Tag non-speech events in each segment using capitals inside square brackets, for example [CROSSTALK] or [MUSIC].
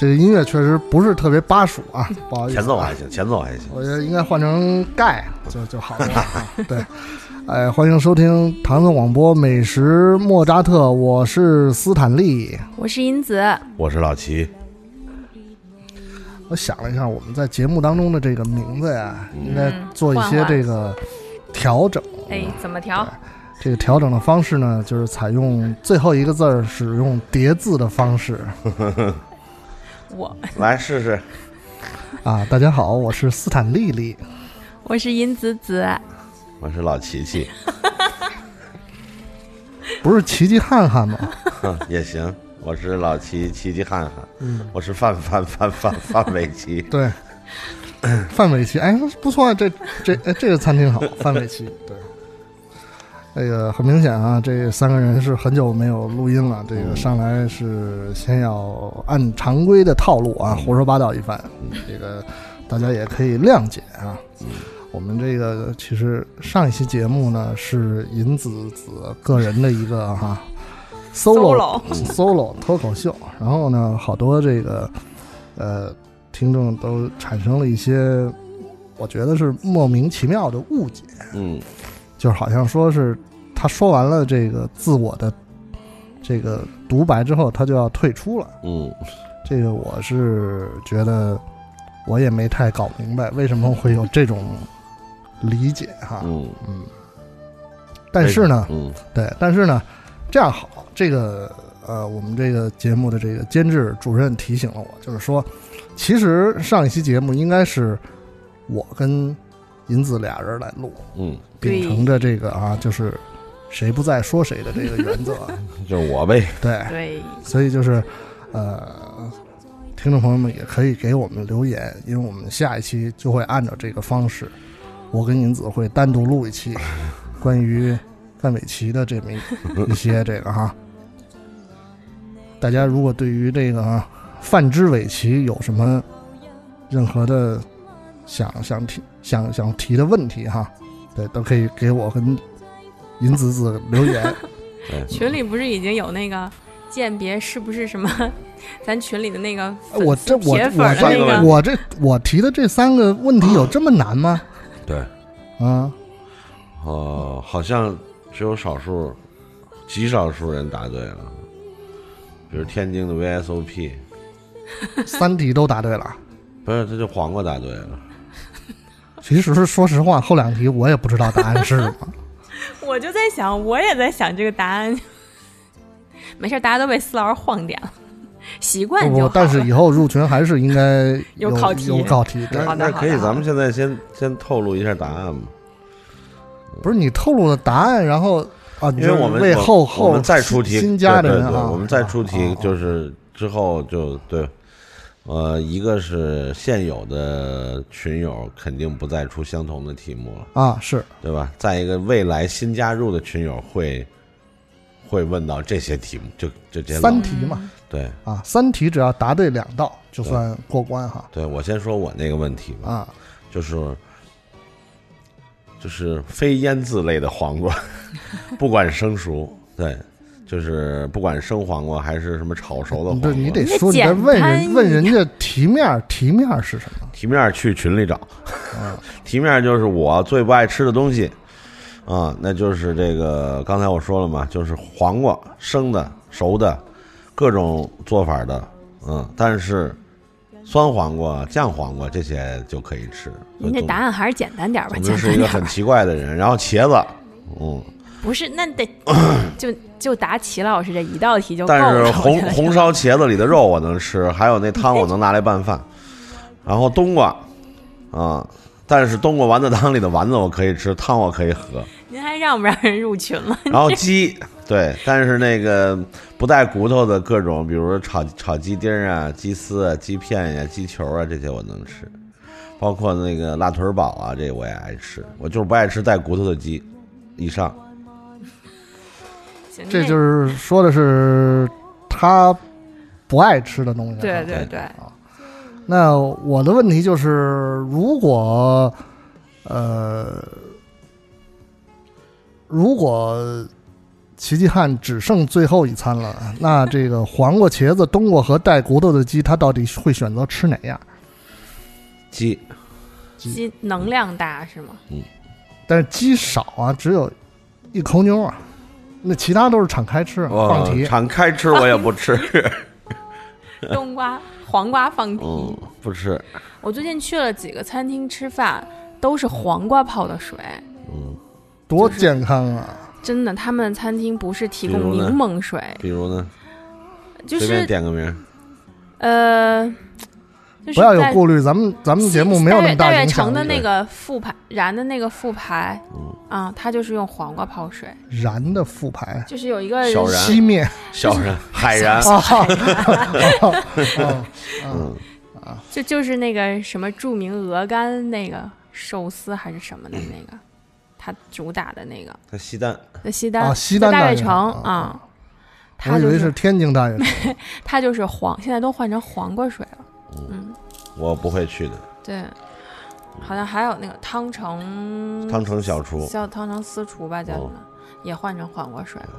这个音乐确实不是特别巴蜀啊，不好意思、啊。前奏还行，前奏还行。我觉得应该换成盖就就好了、啊。[LAUGHS] 对，哎，欢迎收听唐宋广播美食莫扎特，我是斯坦利。我是银子，我是老齐，我想了一下，我们在节目当中的这个名字呀，应该做一些这个调整。哎，怎么调？这个调整的方式呢，就是采用最后一个字儿使用叠字的方式 [LAUGHS] 我来试试。啊。大家好，我是斯坦丽丽。我是银子子，我是老琪琪，[LAUGHS] 不是琪琪汉汉吗？也行。我是老齐，齐齐汉汉。嗯，我是范范范范范玮琪。对，范玮琪，哎，不错啊，这这哎这个餐厅好，范玮琪，对。这个很明显啊，这三个人是很久没有录音了。这个上来是先要按常规的套路啊，胡说八道一番。这个大家也可以谅解啊。我们这个其实上一期节目呢是银子子个人的一个哈 solo solo 脱口秀，然后呢，好多这个呃听众都产生了一些，我觉得是莫名其妙的误解，嗯，就是好像说是他说完了这个自我的这个独白之后，他就要退出了。嗯，这个我是觉得我也没太搞明白为什么会有这种理解哈。嗯嗯，但是呢，嗯对，但是呢，这样好，这个呃，我们这个节目的这个监制主任提醒了我，就是说，其实上一期节目应该是我跟银子俩人来录，嗯，秉承着这个啊，就是谁不在说谁的这个原则，[LAUGHS] 就是我呗。对，对，所以就是呃，听众朋友们也可以给我们留言，因为我们下一期就会按照这个方式，我跟银子会单独录一期 [LAUGHS] 关于范玮琪的这么一一些这个哈。大家如果对于这个啊范之玮琪有什么任何的想想提想想提的问题哈，对，都可以给我跟银子子留言。[LAUGHS] 对，[LAUGHS] 群里不是已经有那个鉴别是不是什么？咱群里的那个粉我这我铁粉儿的我那个，这我这我提的这三个问题有这么难吗？[LAUGHS] 对，啊，哦，好像只有少数、极少数人答对了，比如天津的 VSOP，三题都答对了。不是，这就黄瓜答对了。[LAUGHS] 其实说实话，后两题我也不知道答案是什么。[LAUGHS] 我就在想，我也在想这个答案。[LAUGHS] 没事，大家都被四老师晃点了，习惯就好了。，不但是以后入群还是应该有有考题有考题。那那可以，咱们现在先先透露一下答案吧，不是你透露的答案，然后啊，因为我们为后我后我们再出题，新加的人啊，我们再出题啊就是之后就对，呃，一个是现有的群友肯定不再出相同的题目了，啊是。对吧？再一个，未来新加入的群友会会问到这些题目，就就这三题嘛。对。啊，三题只要答对两道就算过关哈。对，我先说我那个问题吧，啊。就是就是非腌制类的黄瓜，[LAUGHS] 不管生熟，对，就是不管生黄瓜还是什么炒熟的黄瓜，对你得说，你得问人问人家题面题面是什么题面去群里找，啊？题面就是我最不爱吃的东西，啊，那就是这个刚才我说了嘛，就是黄瓜生的、熟的，各种做法的，嗯，但是酸黄瓜、酱黄瓜这些就可以吃。您这答案还是简单点吧，总简之是一个很。奇怪的人。然后茄子，嗯，不是，那得 [COUGHS] 就就答齐老师这一道题就够了。但是红红烧茄子里的肉我能吃，还有那汤 [LAUGHS] 我能拿来拌饭。然后冬瓜，啊，但是冬瓜丸子汤里的丸子我可以吃，汤我可以喝。您还让不让人入群了？[LAUGHS] 然后鸡，对，但是那个不带骨头的各种，比如说炒炒鸡丁啊、鸡丝啊、鸡片呀、鸡球啊，这些我能吃，包括那个辣腿堡啊，这我也爱吃。我就是不爱吃带骨头的鸡。以上，行这就是说的是他不爱吃的东西。对对对，啊那我的问题就是，如果呃，如果齐齐汉只剩最后一餐了，那这个黄瓜、茄子、冬瓜和带骨头的鸡，他到底会选择吃哪样？鸡鸡能量大是吗？嗯但是鸡少啊，只有一口妞啊，那其他都是敞开吃，放题。敞开吃我也不吃，[LAUGHS] 冬瓜、黄瓜放题。嗯，不吃。我最近去了几个餐厅吃饭，都是黄瓜泡的水。嗯多健康啊！真的，他们餐厅不是提供柠檬水，比如呢，就是点个名，呃，就是不要有在顾虑，咱们咱们节目没有那么大悦影响力。城的那个副牌燃的那个副牌，啊，它就是用黄瓜泡水，燃的副牌，就是有一个小燃熄灭小人海然，[LAUGHS] [LAUGHS] 啊！嗯，就就是那个什么著名鹅肝那个寿司还是什么的那个，它主打的那个在西单，在西单，啊西在大悦单大悦城城啊，它就我以为是天津大悦城。[LAUGHS] 它就是黄，现在都换成黄瓜水了。我不会去的。对，好像还有那个汤城汤城小厨，叫汤城私厨吧，叫什哦么？也换成黄瓜水了。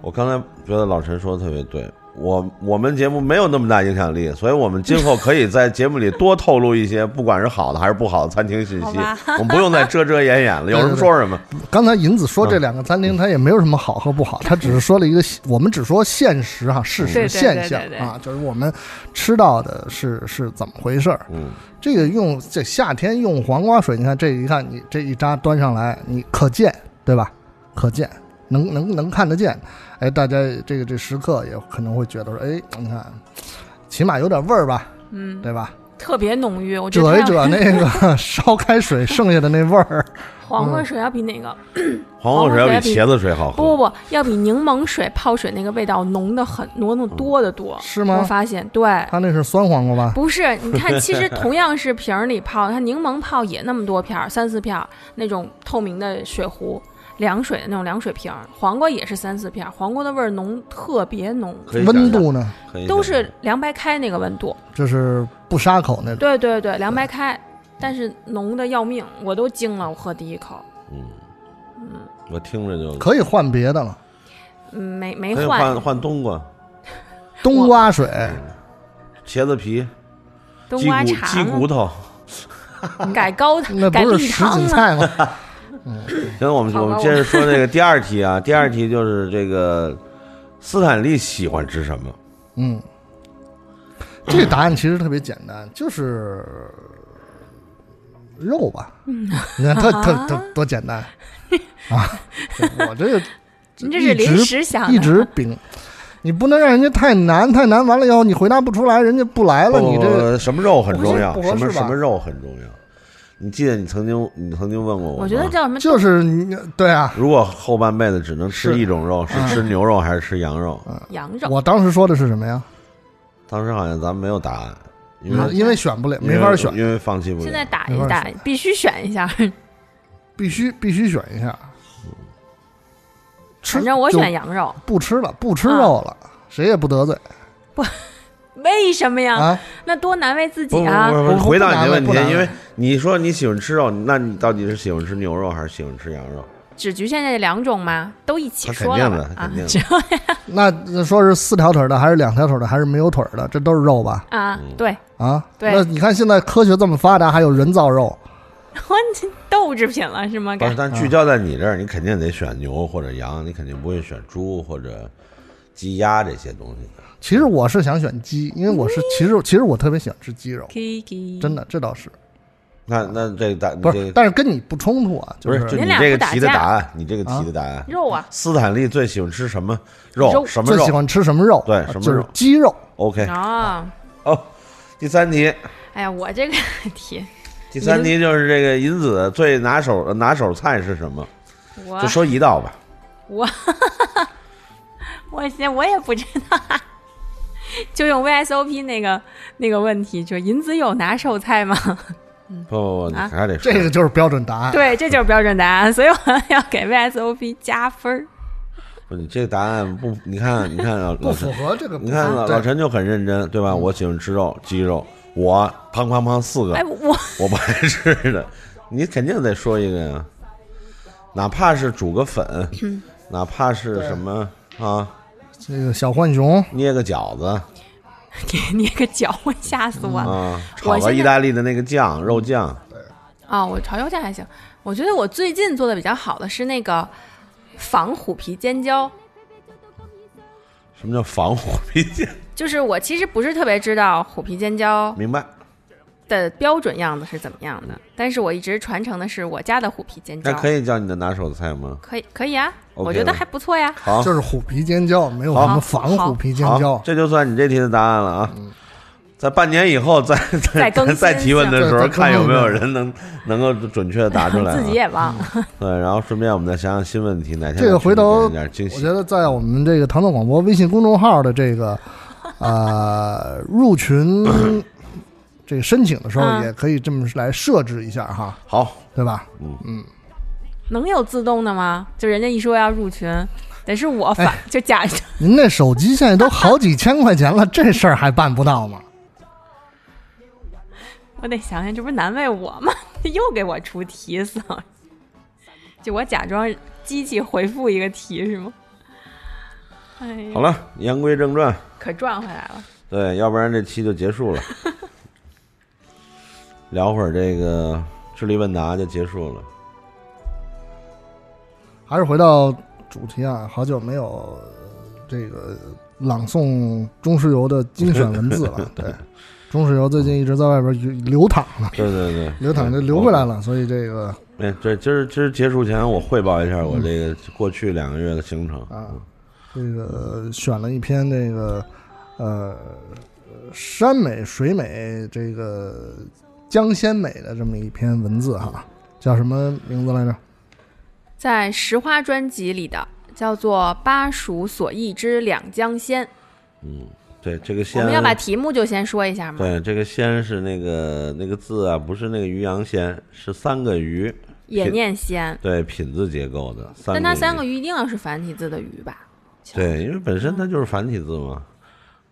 我刚才觉得老陈说的特别对，我我们节目没有那么大影响力，所以我们今后可以在节目里多透露一些，[LAUGHS] 不管是好的还是不好的餐厅信息，我们不用再遮遮掩掩了，[LAUGHS] 有什么说什么。刚才银子说嗯这两个餐厅，它也没有什么好和不好，它只是说了一个，我们只说现实哈，事实现象啊，就是我们吃到的是是怎么回事儿。嗯，这个用这夏天用黄瓜水，你看这一看你这一扎端上来，你可见对吧？可见，能能能看得见。哎，大家这个这食客也可能会觉得说，哎，你看，起码有点味儿吧，嗯，对吧？特别浓郁。我觉得它遮一 [LAUGHS] 遮那个 [LAUGHS] 烧开水剩下的那味儿 [LAUGHS] [COUGHS] 黄瓜水要比哪个黄瓜水要比茄子水好喝。不不不，要比柠檬水泡水那个味道浓的很，浓的多得多。是吗我发现，对，它那是酸黄瓜吧？不是，你看，其实同样是瓶儿里泡，它柠檬泡也那么多片儿，三四片儿那种透明的水壶，凉水的那种凉水瓶儿，黄瓜也是三四片儿，黄瓜的味儿浓，特别浓，可以想温度呢？可以都想象。是凉白开那个温度。就是不杀口那种。对对对，凉白开，但是浓的要命，我都惊了，我喝第一口，嗯。我听着就可以换别的了，嗯，没没可以换换冬瓜、冬瓜水，茄子皮、冬鸡骨、瓜茶鸡骨头。[LAUGHS] 改高那改不是什菜吗？行，我们我们接着说这个第二题啊，第二题就是这个斯坦利喜欢吃什么？嗯，这个答案其实特别简单，就是肉吧。嗯你看，特特特多简单 [LAUGHS] 啊！我这个 [LAUGHS] 你这是临一直时想的，一直秉，你不能让人家太难，太难完了以后你回答不出来，人家不来了，你这个什么肉很重要？什么什么肉很重要？你记得你曾经你曾经问过我？我觉得叫什么就是你对啊。如果后半辈子只能吃一种肉，是吃牛肉还是吃羊肉？羊肉，我当时说的是什么呀？当时好像咱们没有答案，因为啊因为选不了，没法选，因为放弃不了。现在打一打必须选一下。必须必须选一下。吃反正我选羊肉，不吃了，不吃肉了，谁也不得罪不为什么呀？啊！那多难为自己啊！不不，不回答你的问题因为你说你喜欢吃肉，那你到底是喜欢吃牛肉还是喜欢吃羊肉？只局限这两种吗？都一起他肯说了定的？啊肯定的那 [LAUGHS] 那说是四条腿的，还是两条腿的，还是没有腿的？这都是肉吧？啊，嗯对，啊，对那你看现在科学这么发达，还有人造肉，[LAUGHS] 我这豆制品了是吗？不是，但聚焦在你这儿，你肯定得选牛或者羊，你肯定不会选猪或者鸡鸭这些东西的。其实我是想选鸡，因为我是其实其实我特别喜欢吃鸡肉，真的这倒是那那这个答不是，但是跟你不冲突啊，不就是您就你这个俩不打架题的答案，你这个题的答案，肉啊，斯坦利最喜欢吃什么肉？肉什么肉最喜欢吃什么肉？对什么肉鸡肉。？OK，啊，哦，第三题，哎呀，我这个 [LAUGHS] 题，第三题就是这个银子最拿手拿手菜是什么？我就说一道吧。我 [LAUGHS] 我现我也不知道，[LAUGHS] 就用 VSOP 那个那个问题，就银子有拿手菜吗？不不不，你啊？还得说。这个就是标准答案。对，这就是标准答案，[LAUGHS] 所以我要给 VSOP 加分儿。不，你这个答案不，你看，你看老不老陈，符合这个。你看老老陈就很认真，对吧？我喜欢吃肉，鸡肉，我胖胖胖四个。哎，，我。我不爱吃的，你肯定得说一个呀，哪怕是煮个粉，哪怕是什么啊，这个小浣熊，捏个饺子 [LAUGHS] 捏个脚，[LAUGHS] 我吓死我了！啊，炒个意大利的那个酱肉酱，啊、我炒肉酱还行。我觉得我最近做的比较好的是那个仿虎皮尖椒，什么叫仿虎皮尖？就是我其实不是特别知道虎皮尖椒明白？的标准样子是怎么样的，但是我一直传承的是我家的虎皮尖椒。那可以叫你的拿手菜吗？可以可以啊我觉得还不错呀。好，就是虎皮尖椒，没有什么仿虎皮尖椒，。这就算你这题的答案了啊。在半年以后再再再更再提问的时候，看有没有人能能够准确的答出来、啊。[LAUGHS] 自己也忘了。对，然后顺便我们再想想新问题，哪天这个回头点惊喜。我觉得在我们这个唐宋广播微信公众号的这个呃入群这个申请的时候，嗯也可以这么来设置一下哈，好，对吧？嗯嗯能有自动的吗？就人家一说要入群，得是我反、就假您那手机现在都好几千块钱了，[LAUGHS] 这事儿还办不到吗？我得想想，这不是难为我吗？[LAUGHS] 又给我出题死了。就我假装机器回复一个题是吗？哎呀，好了，言归正传，可赚回来了。对，要不然这期就结束了。[LAUGHS] 聊会儿这个智力问答就结束了。还是回到主题啊，好久没有这个朗诵中石油的精选文字了。[LAUGHS] 对，中石油最近一直在外边流淌了，对对对，流淌就流回来了，所以这个哎，这今儿今儿结束前，我汇报一下我这个过去两个月的行程。啊，这个选了一篇这个呃山美水美这个江鲜美的这么一篇文字哈，叫什么名字来着？在石花专辑里的叫做《巴蜀所忆之两江仙》，嗯对，这个我，们要把题目就先说一下嘛。对这个仙是那个那个字啊，不是那个鱼阳仙，是三个鱼，也念仙，对品字结构的。三但它三个鱼，一定要是繁体字的鱼吧？对，因为本身它就是繁体字嘛。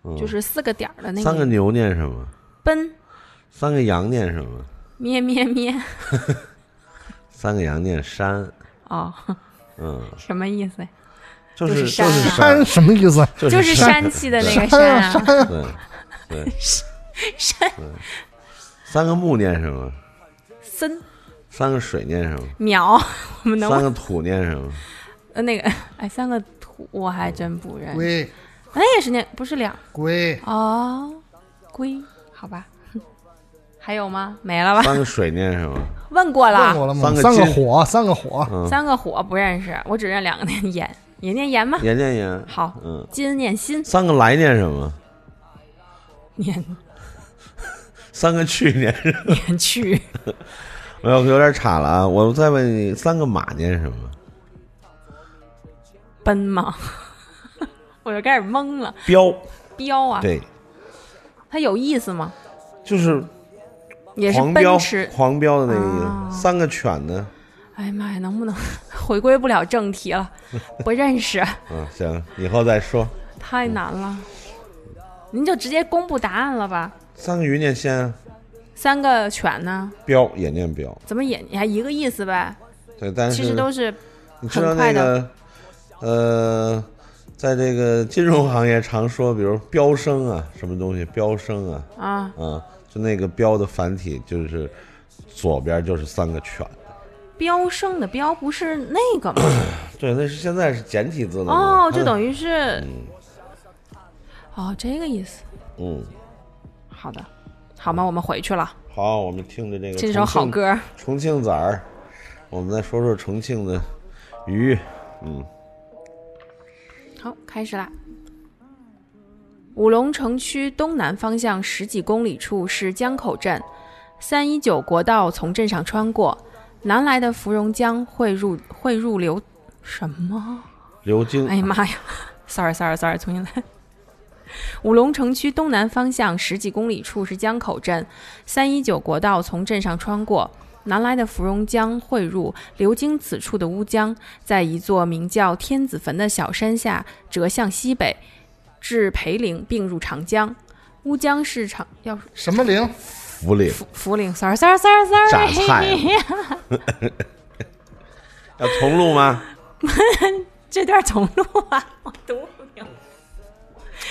嗯就是四个点儿的那个三个牛念什么？奔三个羊念什么？咩咩咩。[LAUGHS] 三个羊念山。哦，嗯，什么意思呀？就是就是山什么意思？就就是山，山气的那个山啊。对对，山三个木念什么？森三个水念什么？苗，[LAUGHS] 我们能三个土念什么？呃那个哎三个土我还真不认识。龟那也是念不是两龟哦，龟好吧？还有吗？没了吧？三个水念什么？问过了问了，过了吗？三个三个火，三个火，嗯，三个火不认识，我只认两个念盐，也念盐吗？言念盐。好，嗯，金念心，三个来念什么？念三个去念什么？念去，[LAUGHS] 我有，有点岔了啊！我再问你，三个马念什么？奔吗？[LAUGHS] 我就开始懵了。彪。彪啊，对，它有意思吗？就是也是狂飙奔驰。狂飙的那个意啊思。三个犬呢？哎呀妈呀，能不能 [LAUGHS] 回归不了正题了？[LAUGHS] 不认识，嗯，行，以后再说。太难了。您就直接公布答案了吧？三个鱼念先啊，三个犬呢？标也念标。怎么也还一个意思呗？对，但是其实都是你知道很快那个呃，在这个金融行业常说，比如飙升啊，什么东西飙升啊，啊，啊，就那个标的繁体就是左边就是三个犬。飙升的飙不是那个吗？[CLEARS THROAT] 对，那是现在是简体字。哦，就等于是，哦，这个意思。嗯，好的，好吗？我们回去了。好，我们听着这个这首好歌，重庆崽儿，我们再说说重庆的鱼。嗯，好，开始啦。五龙城区东南方向十几公里处是江口镇，三一九国道从镇上穿过，南来的芙蓉江汇入汇入流什么？流经，哎呀妈呀！sorry sorry sorry，重新来。五龙城区东南方向十几公里处是江口镇，三一九国道从镇上穿过，南来的芙蓉江汇入，流经此处的乌江，在一座名叫天子坟的小山下折向西北，至裴陵并入长江。乌江是长要什么陵？涪陵涪涪陵，sorry sorry sorry sorry，榨菜 [LAUGHS] 要重录吗？[LAUGHS] 这段重录啊，我读不了。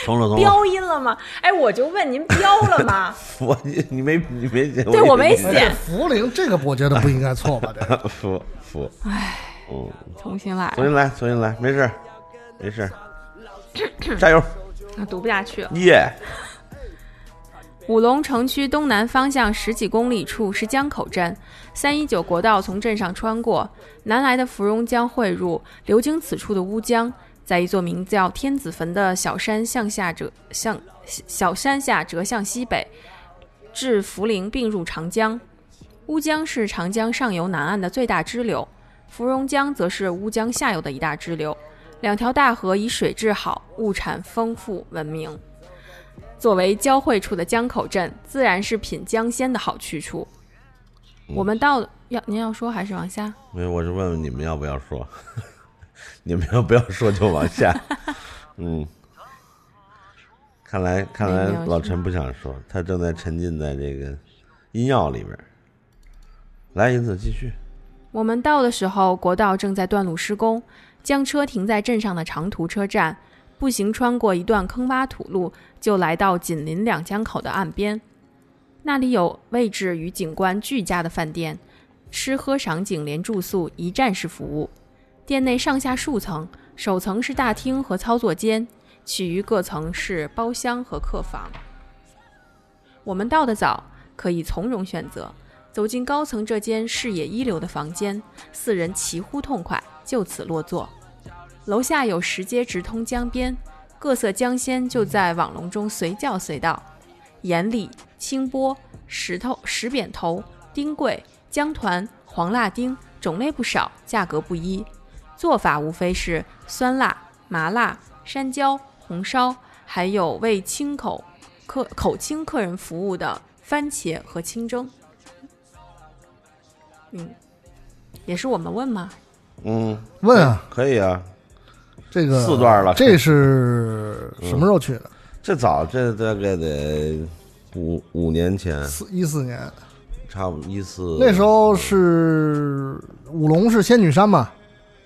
重了重录，标音了吗？哎，我就问您标了吗？[LAUGHS] 我你你没你没写，对我没写涪陵这个我觉得不应该错吧？这个服服，哎，嗯，重新来重，新来，重新来，没事没事儿，加油，我读不下去了。耶！武隆城区东南方向十几公里处是江口镇，三一九国道从镇上穿过，南来的芙蓉江汇入，流经此处的乌江，在一座名叫天子坟的小山向下折向小山下折向西北，至涪陵并入长江。乌江是长江上游南岸的最大支流，芙蓉江则是乌江下游的一大支流。两条大河以水质好、物产丰富闻名。作为交汇处的江口镇，自然是品江鲜的好去处。我们到要您要说还是往下？没有，我是问问你们要不要说，[LAUGHS] 你们要不要说就往下，嗯。看来，看来老陈不想说，他正在沉浸在这个音药里边。来，银子继续。我们到的时候，国道正在断路施工，将车停在镇上的长途车站，步行穿过一段坑洼土路，就来到紧邻两江口的岸边。那里有位置与景观俱佳的饭店，吃喝赏景连住宿一站式服务。店内上下数层，首层是大厅和操作间，其余各层是包厢和客房。我们到的早，可以从容选择。走进高层这间视野一流的房间，四人齐呼痛快，就此落座。楼下有石阶直通江边，各色江鲜就在网笼中随叫随到，盐里、清波、石头、石扁头、丁桂、姜团、黄辣丁，种类不少，价格不一。做法无非是酸辣、麻辣、山椒、红烧，还有为清口客口清客人服务的番茄和清蒸。嗯，也是我们问吗？嗯，问啊，可以啊，这个四段了。这是什么时候去的？这早这大概得五五年前，四一四年，差不多一四。那时候是五龙是仙女山嘛，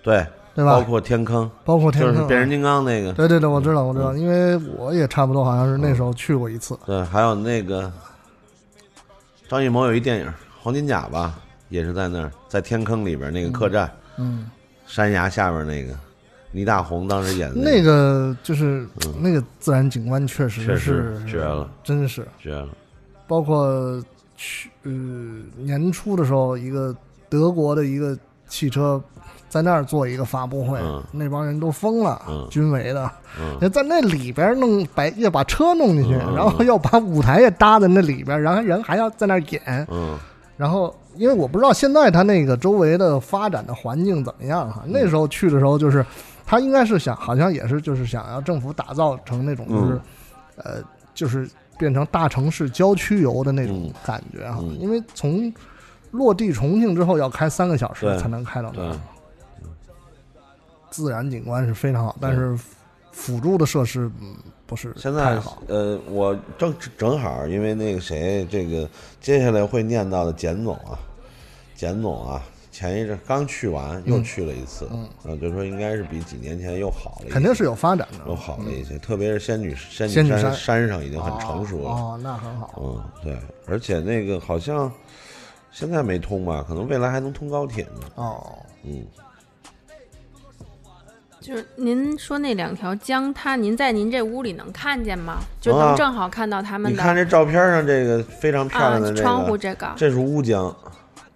对。对吧？包括天坑，包括天坑啊。就是变形金刚那个，对对对，我知道我知道，因为我也差不多好像是那时候去过一次。对，还有那个张艺谋有一电影《黄金甲》吧，也是在那儿，在天坑里边那个客栈，嗯，山崖下边那个，倪大红当时演的那个。就是那个自然景观确实是实绝了，真是。绝了，包括去呃年初的时候，一个德国的一个汽车在那儿做一个发布会，嗯。那帮人都疯了，嗯。军委的，嗯。要在那里边弄把要把车弄进去，嗯嗯。然后要把舞台也搭在那里边，然后人还要在那儿演，嗯。然后因为我不知道现在它那个周围的发展的环境怎么样嗯。哈，那时候去的时候就是，他应该是想好像也是就是想要政府打造成那种就是，呃就是变成大城市郊区游的那种嗯。感觉哈，嗯。因为从落地重庆之后要开三个小时才能开到那儿，自然景观是非常好，但是辅助的设施嗯不是现在，呃，我正正好，因为那个谁，这个接下来会念到的简总啊，简总啊，前一阵刚去完，又去了一次，嗯。啊，就说应该是比几年前又好了一些，肯定是有发展的，又好了一些，特别是仙女仙仙女山山山上已经很成熟了，哦，哦那很好。嗯，对，而且那个好像现在没通吧，可能未来还能通高铁呢，哦，嗯，就是您说那两条江，它您在您这屋里能看见吗？就能正好看到他们的你看这照片上这个非常漂啊亮的这个，窗户这个，这是乌江，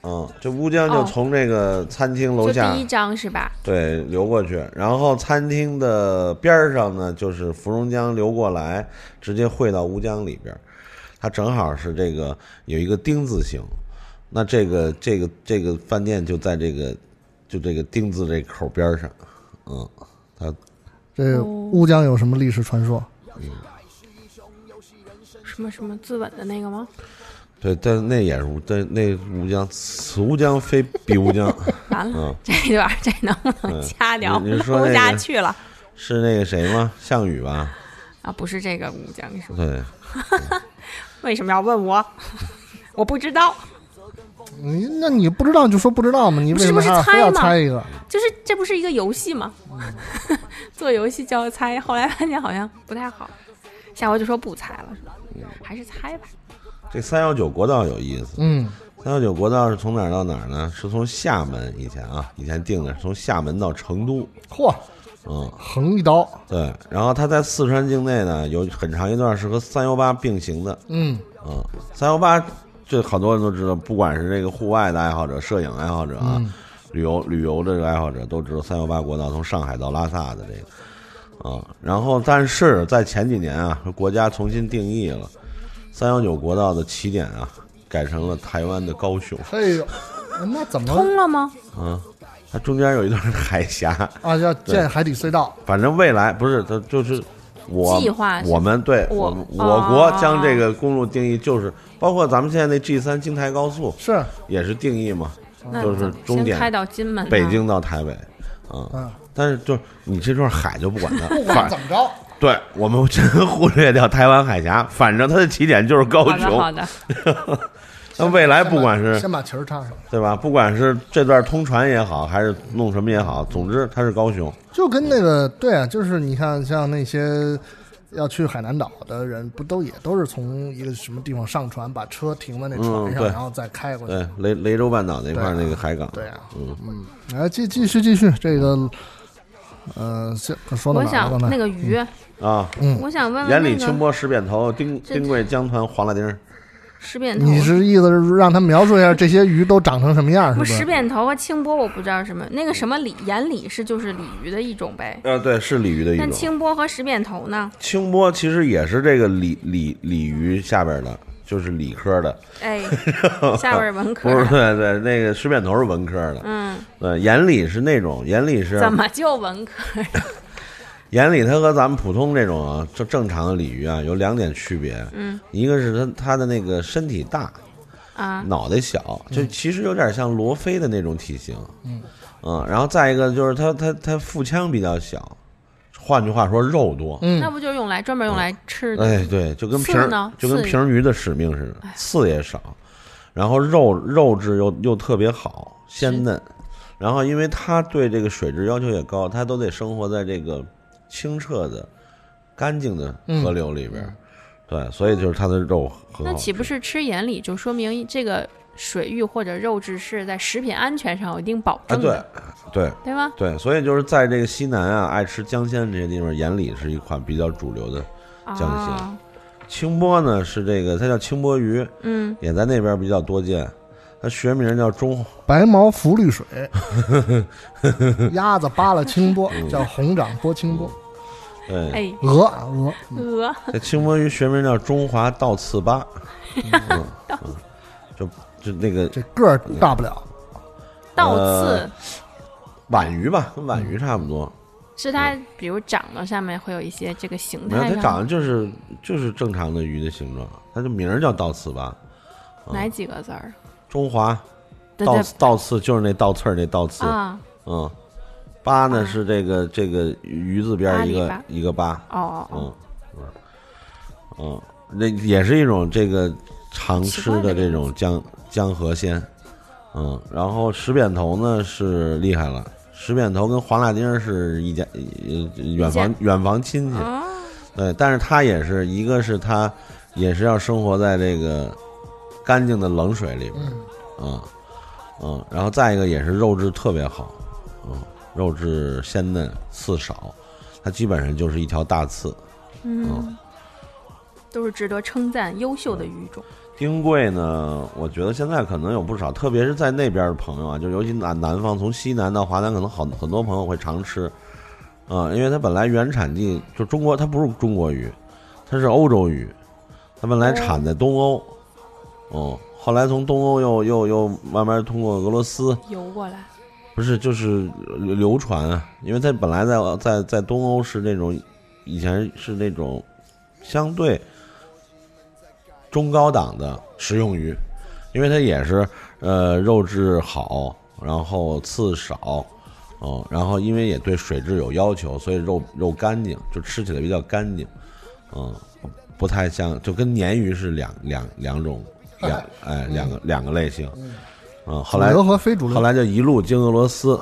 嗯，这乌江就哦。从这个餐厅楼就下、第一张是吧？对流过去，然后餐厅的边儿上呢就是芙蓉江流过来，直接汇到乌江里边儿，它正好是这个有一个丁字形，那这个这个这个饭店就在这个就这个丁字这口边儿上，嗯，它这哦乌江有什么历史传说？什么什么自刎的那个吗？对，但那也是乌，但那乌江，此乌江非彼乌江，[LAUGHS] 完了，嗯，这段儿这能不能嗯掐掉？说录不那 [LAUGHS] 个下去了是那个谁吗？项羽吧？啊！不是这个乌江是吧？对，[LAUGHS] 为什么要问我？我不知道。你那你不知道就说不知道嘛，你为什么不是不是还非要猜吗猜一个？就是这不是一个游戏吗？做游戏叫猜，后来发现好像不太好，下回就说不猜了？还是猜吧。这三幺九国道有意思。嗯三幺九国道是从哪儿到哪儿呢？是从厦门以前啊，以前定的是从厦门到成都。嚯，嗯，横一刀，对。然后它在四川境内呢，有很长一段是和三幺八并行的。嗯嗯，三幺八这好多人都知道，不管是这个户外的爱好者、摄影爱好者啊，嗯旅游旅游的这个爱好者都知道三幺八国道从上海到拉萨的这个啊。然后，但是在前几年啊，国家重新定义了三幺九国道的起点啊，改成了台湾的高雄。哎呦，那怎么通了吗？嗯，它中间有一段海峡，啊？要建海底隧道？反正未来不是它就是我计划是我们对我我我国哦将这个公路定义就是包括咱们现在那 G 三京台高速是，也是定义嘛，就是终点开到金门，北京到台北，啊、嗯，但是就是你这段海就不管它，[LAUGHS] 不管反怎么着，对我们真忽略掉台湾海峡，反正它的起点就是高好的好雄。的，[LAUGHS] 那未来不管是先把旗儿插上，对吧？不管是这段通船也好，还是弄什么也好，总之它是高雄。就跟那个对啊，就是你看像那些要去海南岛的人，不都也都是从一个什么地方上船，把车停在那船上，然后再开过去。对，雷雷州半岛那块那个海港，对啊，嗯。嗯，来继继续继续这个，呃，先说到我哪了？刚才想那个鱼，啊，嗯。我想问问眼里清波石扁头，丁丁贵江团黄辣丁儿，石扁头，你是意思是让他描述一下这些鱼都长成什么样，是不？石扁头和青波我不知道什么，那个什么鲤眼鲤是就是鲤鱼的一种呗，呃，对，是鲤鱼的一种。那青波和石扁头呢？青波其实也是这个鲤鲤鲤鱼下边的，就是理科的，哎，[LAUGHS] 下边儿文科不是，对对，那个石扁头是文科的，嗯，对，眼里是那种眼里是怎么就文科？眼里它和咱们普通这种啊，就正常的鲤鱼啊有两点区别，嗯。一个是它它的那个身体大，啊，脑袋小，就其实有点像罗非的那种体型，嗯。然后再一个就是它它它腹腔比较小，换句话说肉多，嗯。那不就是用来专门用来吃的？哎对，就跟刺平儿就跟刺。平鱼的使命似的，刺也少，然后肉肉质又又特别好，鲜嫩，然后因为它对这个水质要求也高，它都得生活在这个清澈的、干净的河流里边儿，对，所以就是它的肉很好吃。那岂不是吃眼里就说明这个水域或者肉质是在食品安全上有一定保证的，对对吗？对，所以就是在这个西南啊，爱吃江鲜这些地方，眼里是一款比较主流的。江鲜啊，清波呢是这个，它叫清波鱼，嗯，也在那边比较多见。它学名叫中白毛浮绿水，鸭子扒拉清波，嗯叫红掌拨清波，对，哎，鹅鹅，鹅这清波鱼学名叫中华倒刺巴，[LAUGHS] 嗯，嗯就就那个这个儿大不了，倒呃刺皖鱼吧，跟皖鱼差不多。是它，比如长得上面会有一些这个形没有，态它长得就是就是正常的鱼的形状，它的名儿叫倒刺巴。哪几个字儿？中华倒倒刺就是那倒刺儿那倒刺，啊，嗯，八呢啊。是这个这个鱼字边儿一个一个八，哦哦嗯哦，嗯嗯，那也是一种这个常吃的这种江江河鲜，嗯，然后石扁头呢是厉害了，石扁头跟黄辣丁儿是一家呃远房远房亲戚，哦，对，但是他也是一个是他也是要生活在这个干净的冷水里边儿，嗯。嗯，然后再一个也是肉质特别好，嗯，肉质鲜嫩，刺少，它基本上就是一条大刺。嗯，都是值得称赞、优秀的鱼种。丁贵呢，我觉得现在可能有不少，特别是在那边的朋友啊，就尤其南南方，从西南到华南，可能好很多朋友会常吃，啊、因为它本来原产地就中国，它不是中国鱼，它是欧洲鱼，它本来产在东欧，哦、后来从东欧又又又慢慢通过俄罗斯，游过来，不是就是流流传啊，因为它本来在在在东欧是那种以前是那种相对中高档的食用鱼，因为它也是呃肉质好，然后刺少，哦、然后因为也对水质有要求，所以肉肉干净，就吃起来比较干净，嗯，不太像就跟鲶鱼是两两两种两 [LAUGHS] 哎两个两个类型，嗯，后主来流和非主流。后来就一路经俄罗斯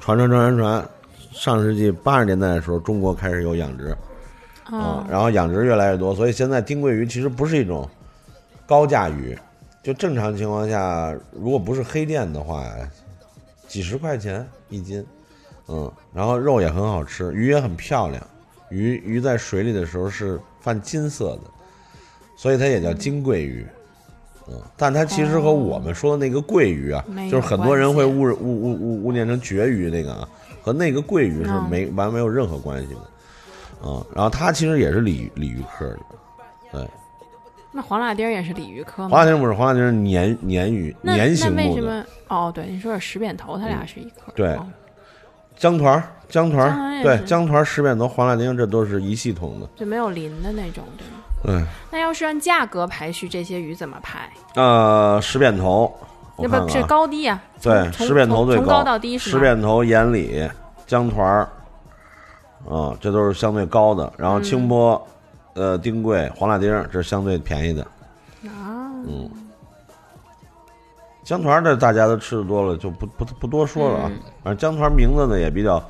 传传传传传，上世纪八十年代的时候，中国开始有养殖，啊哦，然后养殖越来越多，所以现在丁桂鱼其实不是一种高价鱼，就正常情况下，如果不是黑店的话，几十块钱一斤，嗯，然后肉也很好吃，鱼也很漂亮，鱼鱼在水里的时候是泛金色的，所以它也叫金桂鱼。嗯，但它其实和我们说的那个桂鱼啊，就是很多人会误误误误误念成绝鱼那个啊，和那个桂鱼是嗯没完没有任何关系的。嗯，然后它其实也是鲤鲤鱼科的，对，那黄辣丁也是鲤鱼科吗？黄辣丁不是黄辣丁是鲶鲶鱼，那鲶形那为目的。什么？哦，对，你说是石扁头，它俩是一科。对江团儿，姜团儿，对，江团儿、石扁头、黄辣丁，这都是一系统的。就没有鳞的那种，对吗？对，那要是按价格排序，这些鱼怎么排？呃，石扁头，我那不是高低啊？对，从石扁头最高到低？石扁头、眼里、姜团儿，啊，这都是相对高的。然后嗯清波、呃，丁桂、黄辣丁，这是相对便宜的。啊，嗯，姜团儿的大家都吃的多了，就不不不多说了啊。嗯反正姜团儿名字呢也比较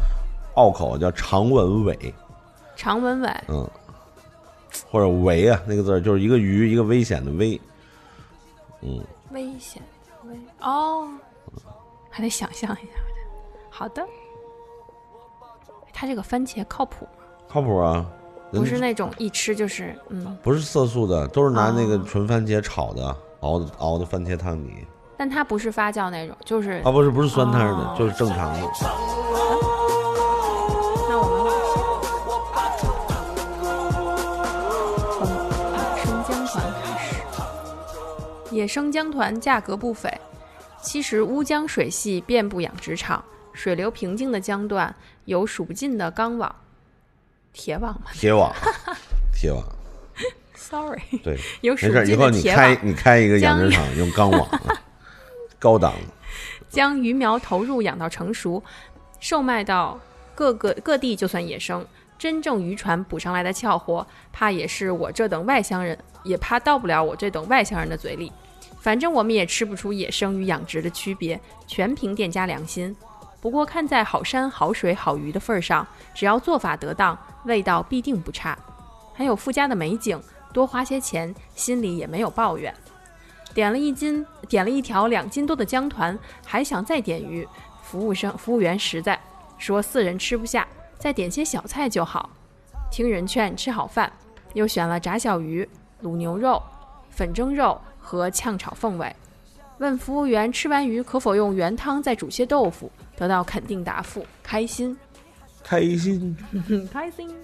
拗口，叫长吻尾，长吻尾，嗯，或者危啊，那个字就是一个鱼，一个危险的危，嗯，危险危哦，还得想象一下。好的，它这个番茄靠谱吗？靠谱啊。不是那种一吃就是嗯，不是色素的，都是拿那个哦纯番茄炒的，熬的熬的番茄汤底。但它不是发酵那种，就是啊，不是不是酸汤的，哦就是正常的。野生江团价格不菲，其实乌江水系遍布养殖场，水流平静的江段有数不尽的钢网、铁网嘛铁网，[LAUGHS] 铁网，？Sorry，对，[LAUGHS] 有没事儿，以后你开你开一个养殖场用钢网啊，高档。将鱼苗投入养到成熟，售卖到各个各地就算野生。真正渔船捕上来的俏货，怕也是我这等外乡人，也怕到不了我这等外乡人的嘴里。反正我们也吃不出野生与养殖的区别，全凭店家良心。不过看在好山好水好鱼的份儿上，只要做法得当，味道必定不差。还有附加的美景，多花些钱，心里也没有抱怨。点了一斤，点了一条两斤多的姜团，还想再点鱼。服务生服务员实在说四人吃不下，再点些小菜就好。听人劝，吃好饭，又选了炸小鱼、卤牛肉、粉蒸肉和炝炒凤尾。问服务员吃完鱼可否用原汤再煮些豆腐，得到肯定答复，开心，开心很 [LAUGHS] 开心。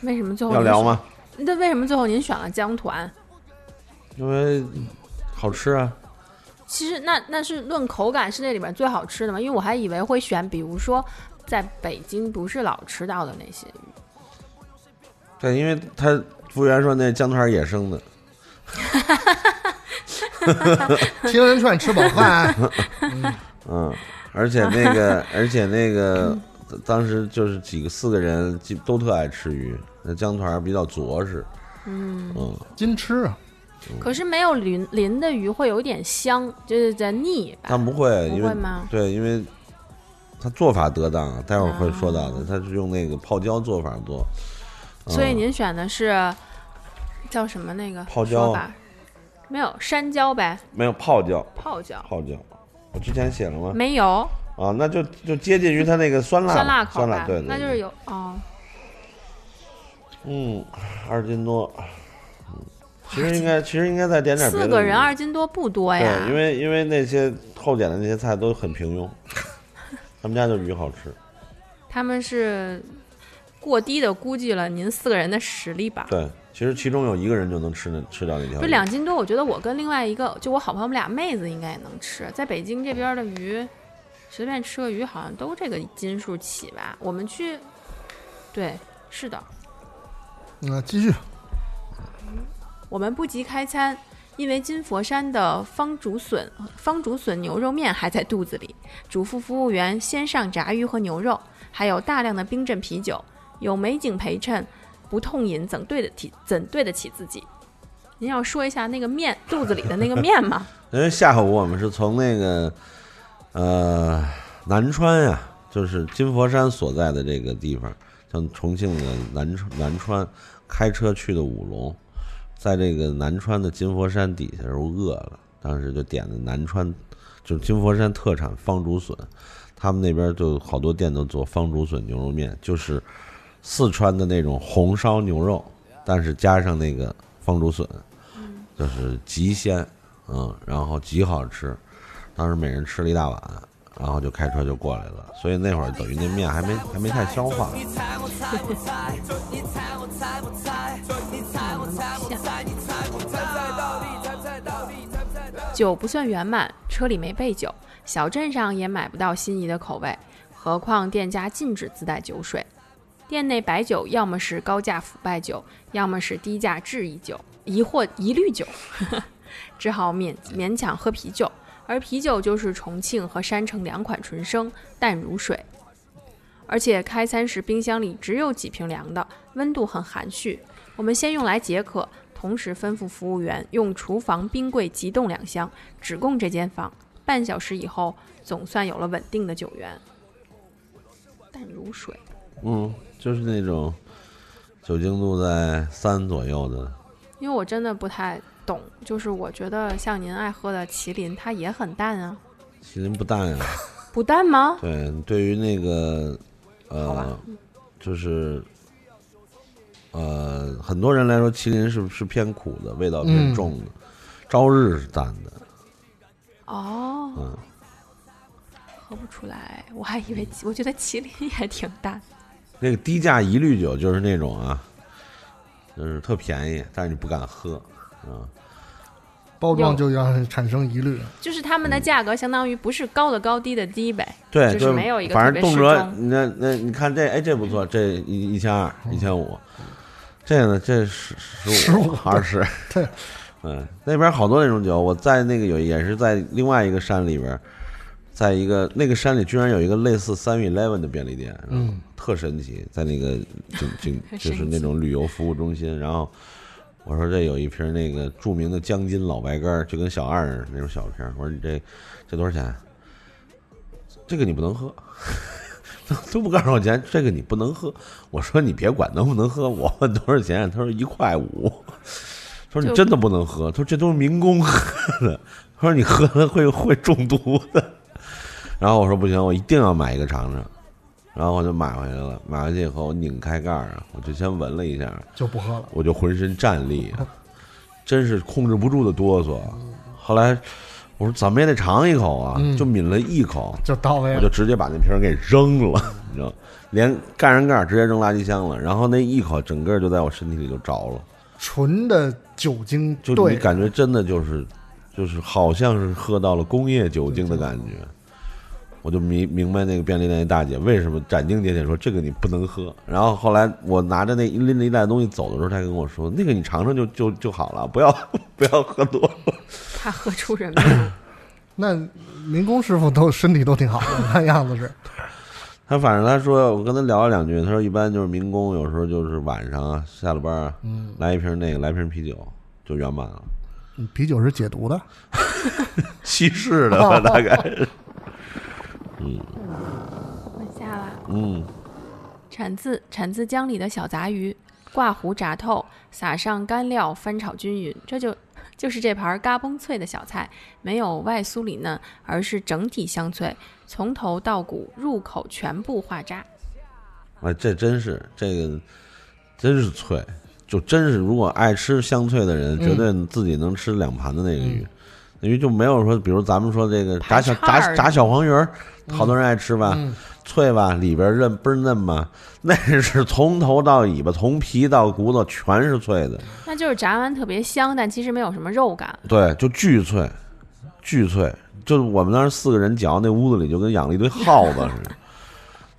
为什么最后？要聊吗？那为什么最后您选了江团？因为好吃啊。其实那那是论口感是那里面最好吃的吗？因为我还以为会选，比如说在北京不是老吃到的那些鱼。对，因为他服务员说那姜团儿野生的，[LAUGHS] 听人劝，吃饱饭。[LAUGHS] 嗯，而且那个，而且那个，当时就是几个四个人基都特爱吃鱼，那姜团儿比较着实，嗯，嗯，金吃啊，可是没有鳞鳞的鱼会有一点香，就是在腻吧？他不会，因为不会吗？对，因为他做法得当，啊待会儿会说到的，哦他是用那个泡椒做法做，所以嗯您选的是叫什么那个泡椒吧？没有山椒呗，没有泡椒，泡椒泡椒，我之前写了吗？没有啊，那就就接近于它那个酸辣酸辣酸辣，？对那就是有哦，嗯，二斤多。嗯，其实应该其实应该再点点别的。四个人二斤多不多呀？对，因为因为那些后点的那些菜都很平庸，他们家就鱼好吃。他们是过低的估计了您四个人的实力吧？对，其实其中有一个人就能吃那吃掉那条鱼。不两斤多，我觉得我跟另外一个就我好朋友我们俩妹子应该也能吃。在北京这边的鱼，随便吃个鱼好像都这个斤数起吧。我们去，对，是的，那继续。我们不急开餐，因为金佛山的方竹笋方竹笋牛肉面还在肚子里。嘱咐服务员先上炸鱼和牛肉，还有大量的冰镇啤酒，有美景陪衬，不痛饮怎对得起怎对得起自己？您要说一下那个面肚子里的那个面吗？[LAUGHS] 因为下午我们是从那个呃南川呀、就是金佛山所在的这个地方，像重庆的南川南川，开车去的武隆，在这个南川的金佛山底下时候饿了，当时就点的南川，就是金佛山特产方竹笋，他们那边就好多店都做方竹笋牛肉面，就是四川的那种红烧牛肉，但是加上那个方竹笋，就是极鲜。嗯，然后极好吃，当时每人吃了一大碗，然后就开车就过来了，所以那会儿等于那面还没还没太消化。酒不算圆满，车里没备酒，小镇上也买不到心仪的口味，何况店家禁止自带酒水。店内白酒要么是高价腐败酒，要么是低价质疑酒，疑惑疑虑酒，[LAUGHS] 只好勉勉强喝啤酒。而啤酒就是重庆和山城两款纯生，淡如水。而且开餐时冰箱里只有几瓶凉的，温度很含蓄。我们先用来解渴，同时吩咐服务员用厨房冰柜急冻两箱，只供这间房。半小时以后，总算有了稳定的酒源。淡如水，嗯，就是那种酒精度在三左右的，因为我真的不太懂，就是我觉得像您爱喝的麒麟，它也很淡啊，麒麟不淡呀。[LAUGHS] 不淡吗？对，对于那个呃，就是呃，很多人来说，麒麟是是偏苦的，味道偏嗯重的，朝日是淡的。哦，嗯喝不出来，我还以为我觉得麒麟也挺淡。那个低价一律酒就是那种啊，就是特便宜，但是你不敢喝啊。包装就让产生疑虑。就是他们的价格相当于不是高的高低的低呗，对，就是没有一个反特别适正动辄。那那你看这哎这不错，这一一千二一千五，这个呢这十十五 [LAUGHS] 二十，对，嗯，那边好多那种酒，我在那个有也是在另外一个山里边，在一个那个山里居然有一个类似三 Eleven 的便利店，嗯，特神奇，在那个就就 [LAUGHS] 就是那种旅游服务中心，然后我说这有一瓶那个著名的江津老白干，就跟小二似的那种小瓶，我说你这这多少钱？这个你不能喝，都 [LAUGHS] 都不告诉我钱，这个你不能喝。我说你别管能不能喝，我问多少钱，他说一块五。他说你真的不能喝，他说这都是民工喝的，他说你喝了会会中毒的。然后我说不行，我一定要买一个尝尝。然后我就买回来了，买回去以后我拧开盖儿啊，我就先闻了一下，就不喝了。我就浑身战栗，真是控制不住的哆嗦。后来我说怎么也得尝一口啊，嗯就抿了一口，就到位了我就。直接把那瓶给扔了，[LAUGHS] 你知道，连盖上盖儿直接扔垃圾箱了。然后那一口整个就在我身体里就着了，纯的酒精就你，感觉真的就是，就是好像是喝到了工业酒精的感觉。我就明明白那个便利店那大姐为什么斩钉截铁说这个你不能喝。然后后来我拿着那一拎着一袋东西走的时候，她跟我说那个你尝尝就就就好了，不要 [LAUGHS] 不要喝多。怕喝出人命。[COUGHS] 那民工师傅都身体都挺好的，看样子是。[LAUGHS] 他反正他说我跟他聊了两句，他说一般就是民工有时候就是晚上啊下了班啊，嗯，来一瓶那个来瓶啤酒就圆满了，啤酒是解毒的，[LAUGHS] 稀释的吧大概是。问下了，嗯，产自产自江里的小杂鱼，挂糊炸透，撒上干料翻炒均匀，这就就是这盘嘎嘣脆的小菜，没有外酥里嫩，而是整体香脆，从头到骨入口全部化渣。哎，这真是这个真是脆，就真是如果爱吃香脆的人，嗯。绝对自己能吃两盘的那个鱼。那鱼就没有说，比如咱们说这个炸小炸炸小黄鱼儿，好多人爱吃吧，嗯脆吧，里边韧倍儿嫩吧，[LAUGHS] 那是从头到尾巴，从皮到骨头全是脆的。那就是炸完特别香，但其实没有什么肉感。对，就巨脆，巨脆。就是我们当时四个人嚼，那屋子里就跟养了一堆耗子似的，